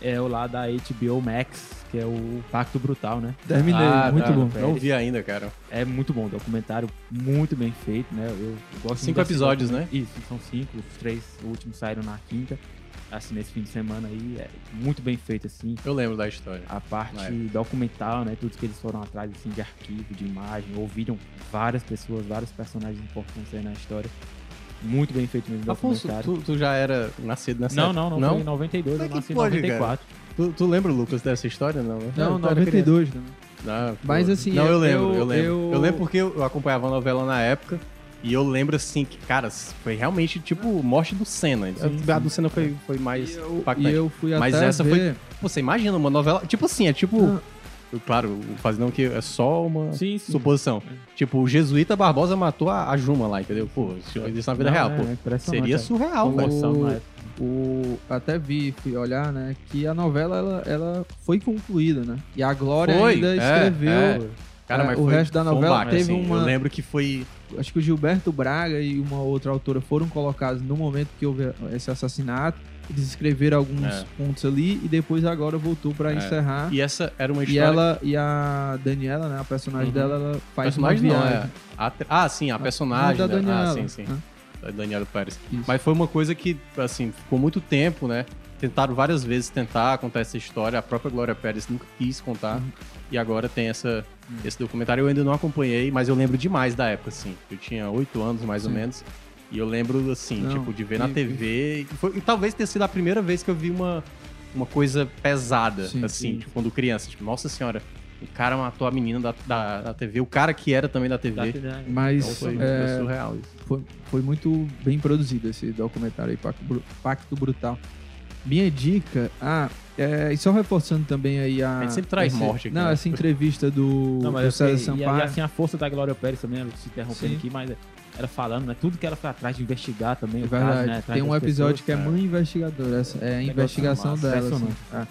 é o lá da HBO Max, que é o Pacto Brutal, né? Terminei, Ah, muito tá. bom. Não vi ainda, cara. É muito bom, documentário muito bem feito, né? Eu, eu gosto Cinco episódios, né? Isso, são cinco, os três últimos saíram na quinta, assim, nesse fim de semana aí, é muito bem feito, assim, Eu lembro da história. a parte época. documental, né? Tudo que eles foram atrás assim, de arquivo, de imagem, ouviram várias pessoas, vários personagens importantes aí na história. Muito bem feito mesmo Afonso, documentário. tu, tu já era nascido nessa Não, época? não, não, Não? foi em 92, Como é eu nasci em pode, 94. Tu, tu lembra, Lucas, dessa história? Não, né? Não, era 92 também. Ah, Mas, assim, Não, eu, eu- lembro, eu, eu- lembro. eu- Eu... lembro porque eu acompanhava a novela na época. E eu lembro, assim, que, cara, foi realmente, tipo, morte do Senna. Sim, a sim. do Senna foi, foi mais E eu, impactante. e eu fui Mas até essa ver... Pô, você imagina uma novela... Tipo assim, é tipo... Não. Claro, fazendo que é só uma Sim, sim. suposição. Tipo, o Jesuíta Barbosa matou a, a Juma lá, entendeu? Pô, isso na vida Não, real, é pô. Seria é. surreal, velho. O- o até vi, fui olhar, né, que a novela ela, ela foi concluída, né? E a Glória Foi, ainda é, escreveu, é. Cara, É, mas o foi- resto da foi um novela baque, teve assim. uma- Eu lembro que foi... acho que o Gilberto Braga e uma outra autora foram colocados no momento que houve esse assassinato. Eles escreveram alguns É. pontos ali e depois agora voltou pra É. encerrar. E essa era uma E história... ela e a Daniela, né, a personagem Uhum. dela, ela faz uma personagem não, viagem. é. A Ah, sim, a personagem. da né? Daniela. Ah, sim, sim. né? Da Daniela Pérez. Isso. Mas foi uma coisa que, assim, ficou muito tempo, né? Tentaram várias vezes tentar contar essa história. A própria Glória Pérez nunca quis contar. Uhum. E agora tem essa, esse documentário. Eu ainda não acompanhei, mas eu lembro demais da época, assim. Eu tinha oito anos, mais ou Sim. menos. E eu lembro, assim, Não, tipo, de ver na e- TV. E, foi- e talvez tenha sido a primeira vez que eu vi uma, uma coisa pesada, Sim, assim, sim. tipo, quando criança. Tipo, nossa senhora, o cara matou a menina da, da, da TV. O cara que era também da TV. Da- Mas Então foi, é, foi surreal isso. foi, foi muito bem produzido esse documentário aí, Pacto Brutal. Minha dica, ah, é, e só reforçando também aí a. A gente sempre traz morte aqui, Não, né? essa entrevista do, Não, do mas César assim, e, Sampaio. e assim a força da Glória Pérez também, se interrompendo Sim. aqui, mas ela falando, né? Tudo que ela foi atrás de investigar também. É o caso, verdade. né, Tem um episódio pessoas. que é mãe investigadora. Essa é a investigação dela. assim. É.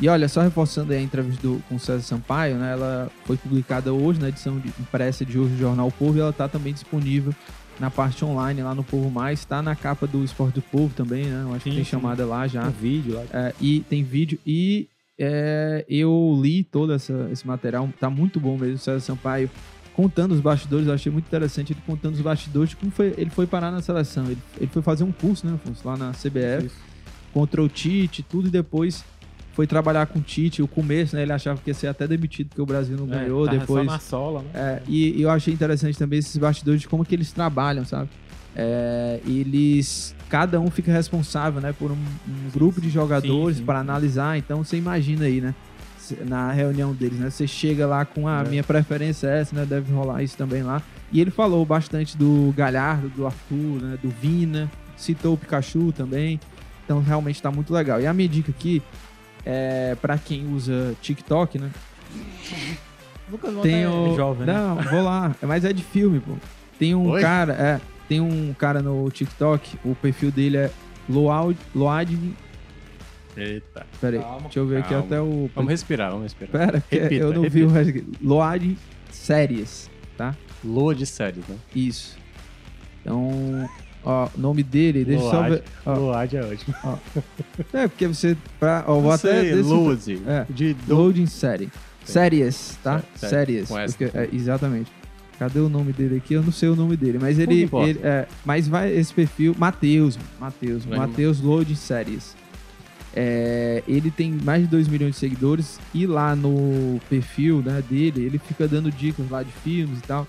E olha, só reforçando aí a entrevista do, com o César Sampaio, né? Ela foi publicada hoje na edição de- impressa de hoje do Jornal Povo e ela tá também disponível na parte online lá no Povo Mais. Tá na capa do Esporte do Povo também, né? Eu acho que Sim, tem sim. chamada lá já. Um vídeo lá. É, e tem vídeo e é, eu li todo essa, esse material, tá muito bom mesmo, o César Sampaio contando os bastidores, eu achei muito interessante ele contando os bastidores de como foi, ele foi parar na seleção. Ele, ele foi fazer um curso, né, Afonso, lá na CBF, Isso. contra o Tite, tudo, e depois foi trabalhar com o Tite, o começo, né? Ele achava que ia ser até demitido porque o Brasil não É, ganhou, depois... Só na sola, né? É, e, e eu achei interessante também esses bastidores de como que eles trabalham, sabe? É, eles, cada um fica responsável, né, por um, um grupo de jogadores para analisar. Então você imagina aí, né, na reunião deles, né, você chega lá com a É. minha preferência é essa, né, deve rolar isso também lá. E ele falou bastante do Galhardo, do Arthur, né, do Vina, citou o Pikachu também. Então realmente tá muito legal. E a minha dica aqui é para quem usa TikTok, né? Lucas Tem é o... jovem, né? Não, vou lá. Mas é de filme, pô. Tem um Oi? cara, é, tem um cara no TikTok, o perfil dele é Load, Load, Eita. peraí, Calma, deixa eu ver aqui calma. até o Vamos respirar, vamos respirar. Pera, que Repita, eu não vi o resto aqui. Load séries, tá? Lua de séries, né? Isso. Então, ó, o nome dele, deixa eu só Load. ver. Load é ótimo. é, porque você pra, ó, vou até desse- Lude. É. De do... Loading série. Séries, tá? Sé- Séries. é, exatamente. Cadê o nome dele aqui? Eu não sei o nome dele, mas ele, ele- é, mas vai esse perfil, Matheus, Matheus, Matheus Loading Séries. É, ele tem mais de 2 milhões de seguidores e lá no perfil né, dele, ele fica dando dicas lá de filmes e tal.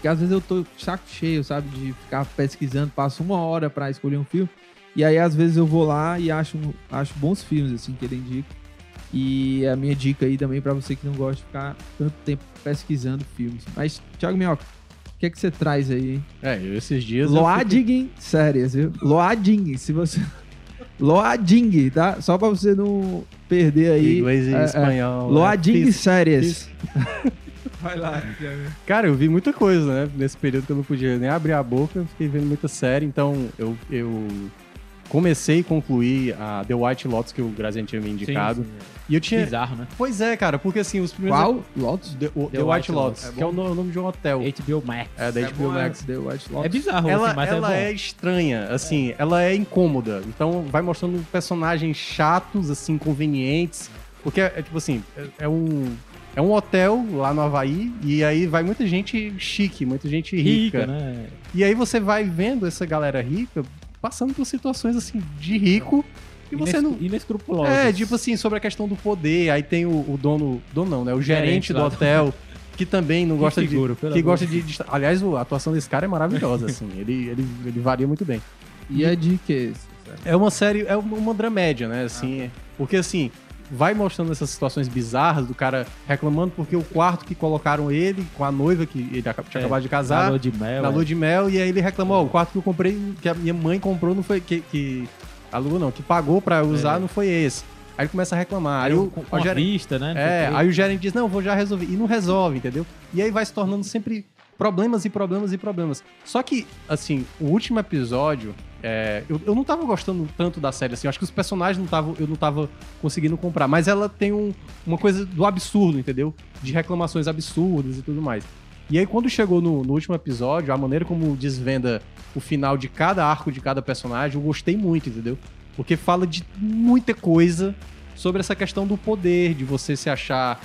Porque às vezes eu tô saco cheio, sabe, de ficar pesquisando, passo uma hora pra escolher um filme. E aí às vezes eu vou lá e acho, acho bons filmes assim que ele indica. E a minha dica aí também pra você que não gosta de ficar tanto tempo pesquisando filmes. Mas, Thiago Minhoca, o que é que você traz aí? hein? É, esses dias. Loading séries, viu? Loading, se você. Loading, tá? Só pra você não perder aí. Inglês e é, é, espanhol. Loading né? séries. Vai lá, Cara, eu vi muita coisa, né? Nesse período que eu não podia nem abrir a boca, eu fiquei vendo muita série. Então, eu, eu comecei e concluí a The White Lotus, que o Graziano tinha me indicado. Sim, sim. E eu tinha. Bizarro, né? Pois é, cara, porque assim, os primeiros. Qual? Lotus? The, o- The The White, White Lotus, Lotus. que é o no- o nome de um hotel. HBO Max. É, da É HBO bom, é, Max. The White É Lotus. bizarro, Ela, assim, mas ela é é, estranha, assim, ela é incômoda. Então vai mostrando personagens chatos, assim, convenientes. Porque é, é tipo assim, é, é um. É um hotel lá no Havaí, e aí vai muita gente chique, muita gente rica. rica, né? E aí você vai vendo essa galera rica passando por situações assim de rico e você não. Inescrupulosos. É, tipo assim, sobre a questão do poder. Aí tem o, o dono. Dono não, né? O gerente, Gerente do hotel. Que também não Que gosta figura, de. Que amor gosta de, de- Aliás, a atuação desse cara é maravilhosa, assim. Ele, ele, ele varia muito bem. E é de que? É uma série, é uma, dramédia, né? Assim, porque assim, vai mostrando essas situações bizarras do cara reclamando porque o quarto que colocaram ele com a noiva que ele tinha É, acabado de Na casar, lua de mel. na é. lua de mel, e aí ele reclamou, ó, o quarto que eu comprei, que a minha mãe comprou, não foi que, que a lua não, que pagou pra usar, É. não foi esse. Aí ele começa a reclamar. Aí, Aí o, com, o gerente, vista, né? é, aí o gerente diz, não, vou já resolver. E não resolve, entendeu? E aí vai se tornando sempre problemas e problemas e problemas. Só que, assim, o último episódio, é, eu, eu não tava gostando tanto da série, assim. Eu acho que os personagens não tavam, eu não tava conseguindo comprar. Mas ela tem um- uma coisa do absurdo, entendeu? De reclamações absurdas e tudo mais. E aí, quando chegou no, no último episódio, a maneira como desvenda o final de cada arco de cada personagem, eu gostei muito, entendeu? Porque fala de muita coisa sobre essa questão do poder, de você se achar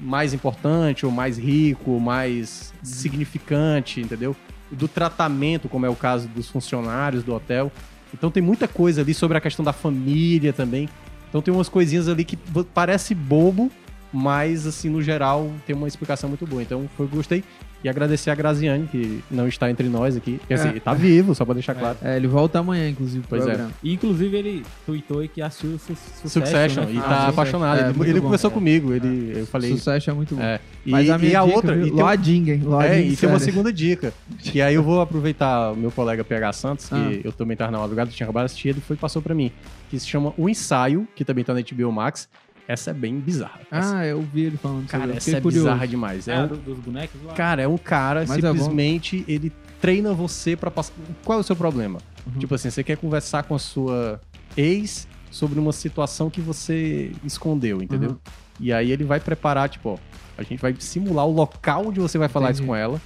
mais importante, ou mais rico, ou mais significante, entendeu? Do tratamento, como é o caso dos funcionários do hotel. Então tem muita coisa ali sobre a questão da família também. Então tem umas coisinhas ali que parece bobo, mas assim, no geral, tem uma explicação muito boa. Então foi gostei. E agradecer a Graziane, que não está entre nós aqui. Quer dizer, É. tá vivo, só pra deixar claro. É, ele volta amanhã, inclusive, Pois é. programa. E, inclusive, ele tweetou aí que assistiu su Succession, Succession, né? e Ah, tá Succession. apaixonado. É, ele muito ele bom. conversou É. comigo, ele, eu falei. Sucesso é muito bom. É, e, Mas a minha e a dica, outra. viu? E tem, Loading, hein? Loading é, e tem uma segunda dica. Que aí eu vou aproveitar o meu colega PH Santos, que Ah. eu também tava na madrugada, tinha acabado de assistir, ele foi e passou pra mim. Que se chama O Ensaio, que também tá na HBO Max. Essa é bem bizarra. Essa- Ah, eu vi ele falando sobre cara, essa é curioso. bizarra demais. É É, um- do- dos bonecos lá. Cara, é um cara, Mas é simplesmente, ele treina você pra passar. Qual é o seu problema? Uhum. Tipo assim, você quer conversar com a sua ex sobre uma situação que você escondeu, entendeu? Uhum. E aí ele vai preparar, tipo, ó, a gente vai simular o local onde você vai falar Entendi. isso com ela.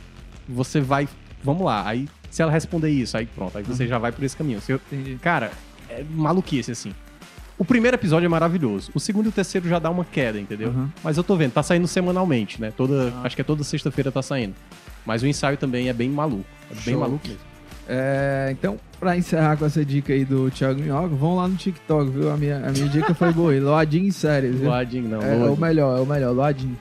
Você vai. Vamos lá. Aí, se ela responder isso, aí pronto, aí você Uhum. já vai por esse caminho. Você- cara, é maluquice, assim. O primeiro episódio é maravilhoso. O segundo e o terceiro já dá uma queda, entendeu? Uhum. Mas eu tô vendo, tá saindo semanalmente, né? Toda, Ah. Acho que é toda sexta-feira tá saindo. Mas o ensaio também é bem maluco. É bem Show. maluco mesmo. É, então, pra encerrar com essa dica aí do Thiago Minhoca, vão lá no TikTok, viu? A minha, a minha dica foi boa. Loadinho em série, viu? Loadinho, não. É, é o melhor, é o melhor, Loadinho.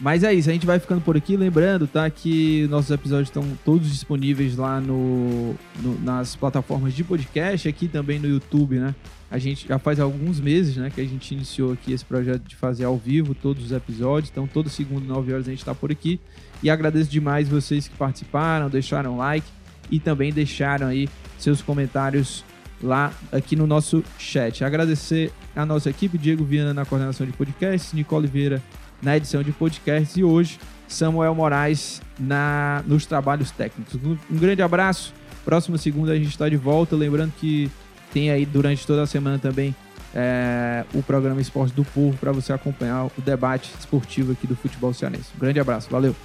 Mas é isso, a gente vai ficando por aqui. Lembrando, tá? Que nossos episódios estão todos disponíveis lá no, no- nas plataformas de podcast, aqui também no YouTube, né? A gente já faz alguns meses, né? Que a gente iniciou aqui esse projeto de fazer ao vivo todos os episódios. Então, todo segundo, 9 horas, a gente tá por aqui. E agradeço demais vocês que participaram, deixaram like e também deixaram aí seus comentários lá aqui no nosso chat. Agradecer a nossa equipe, Diego Viana na coordenação de podcasts, Nicole Vieira na edição de podcasts e hoje Samuel Moraes na, nos trabalhos técnicos. Um grande abraço. Próxima segunda a gente está de volta. Lembrando que tem aí durante toda a semana também é, o programa Esporte do Povo para você acompanhar o debate esportivo aqui do futebol cearense. Um grande abraço. Valeu.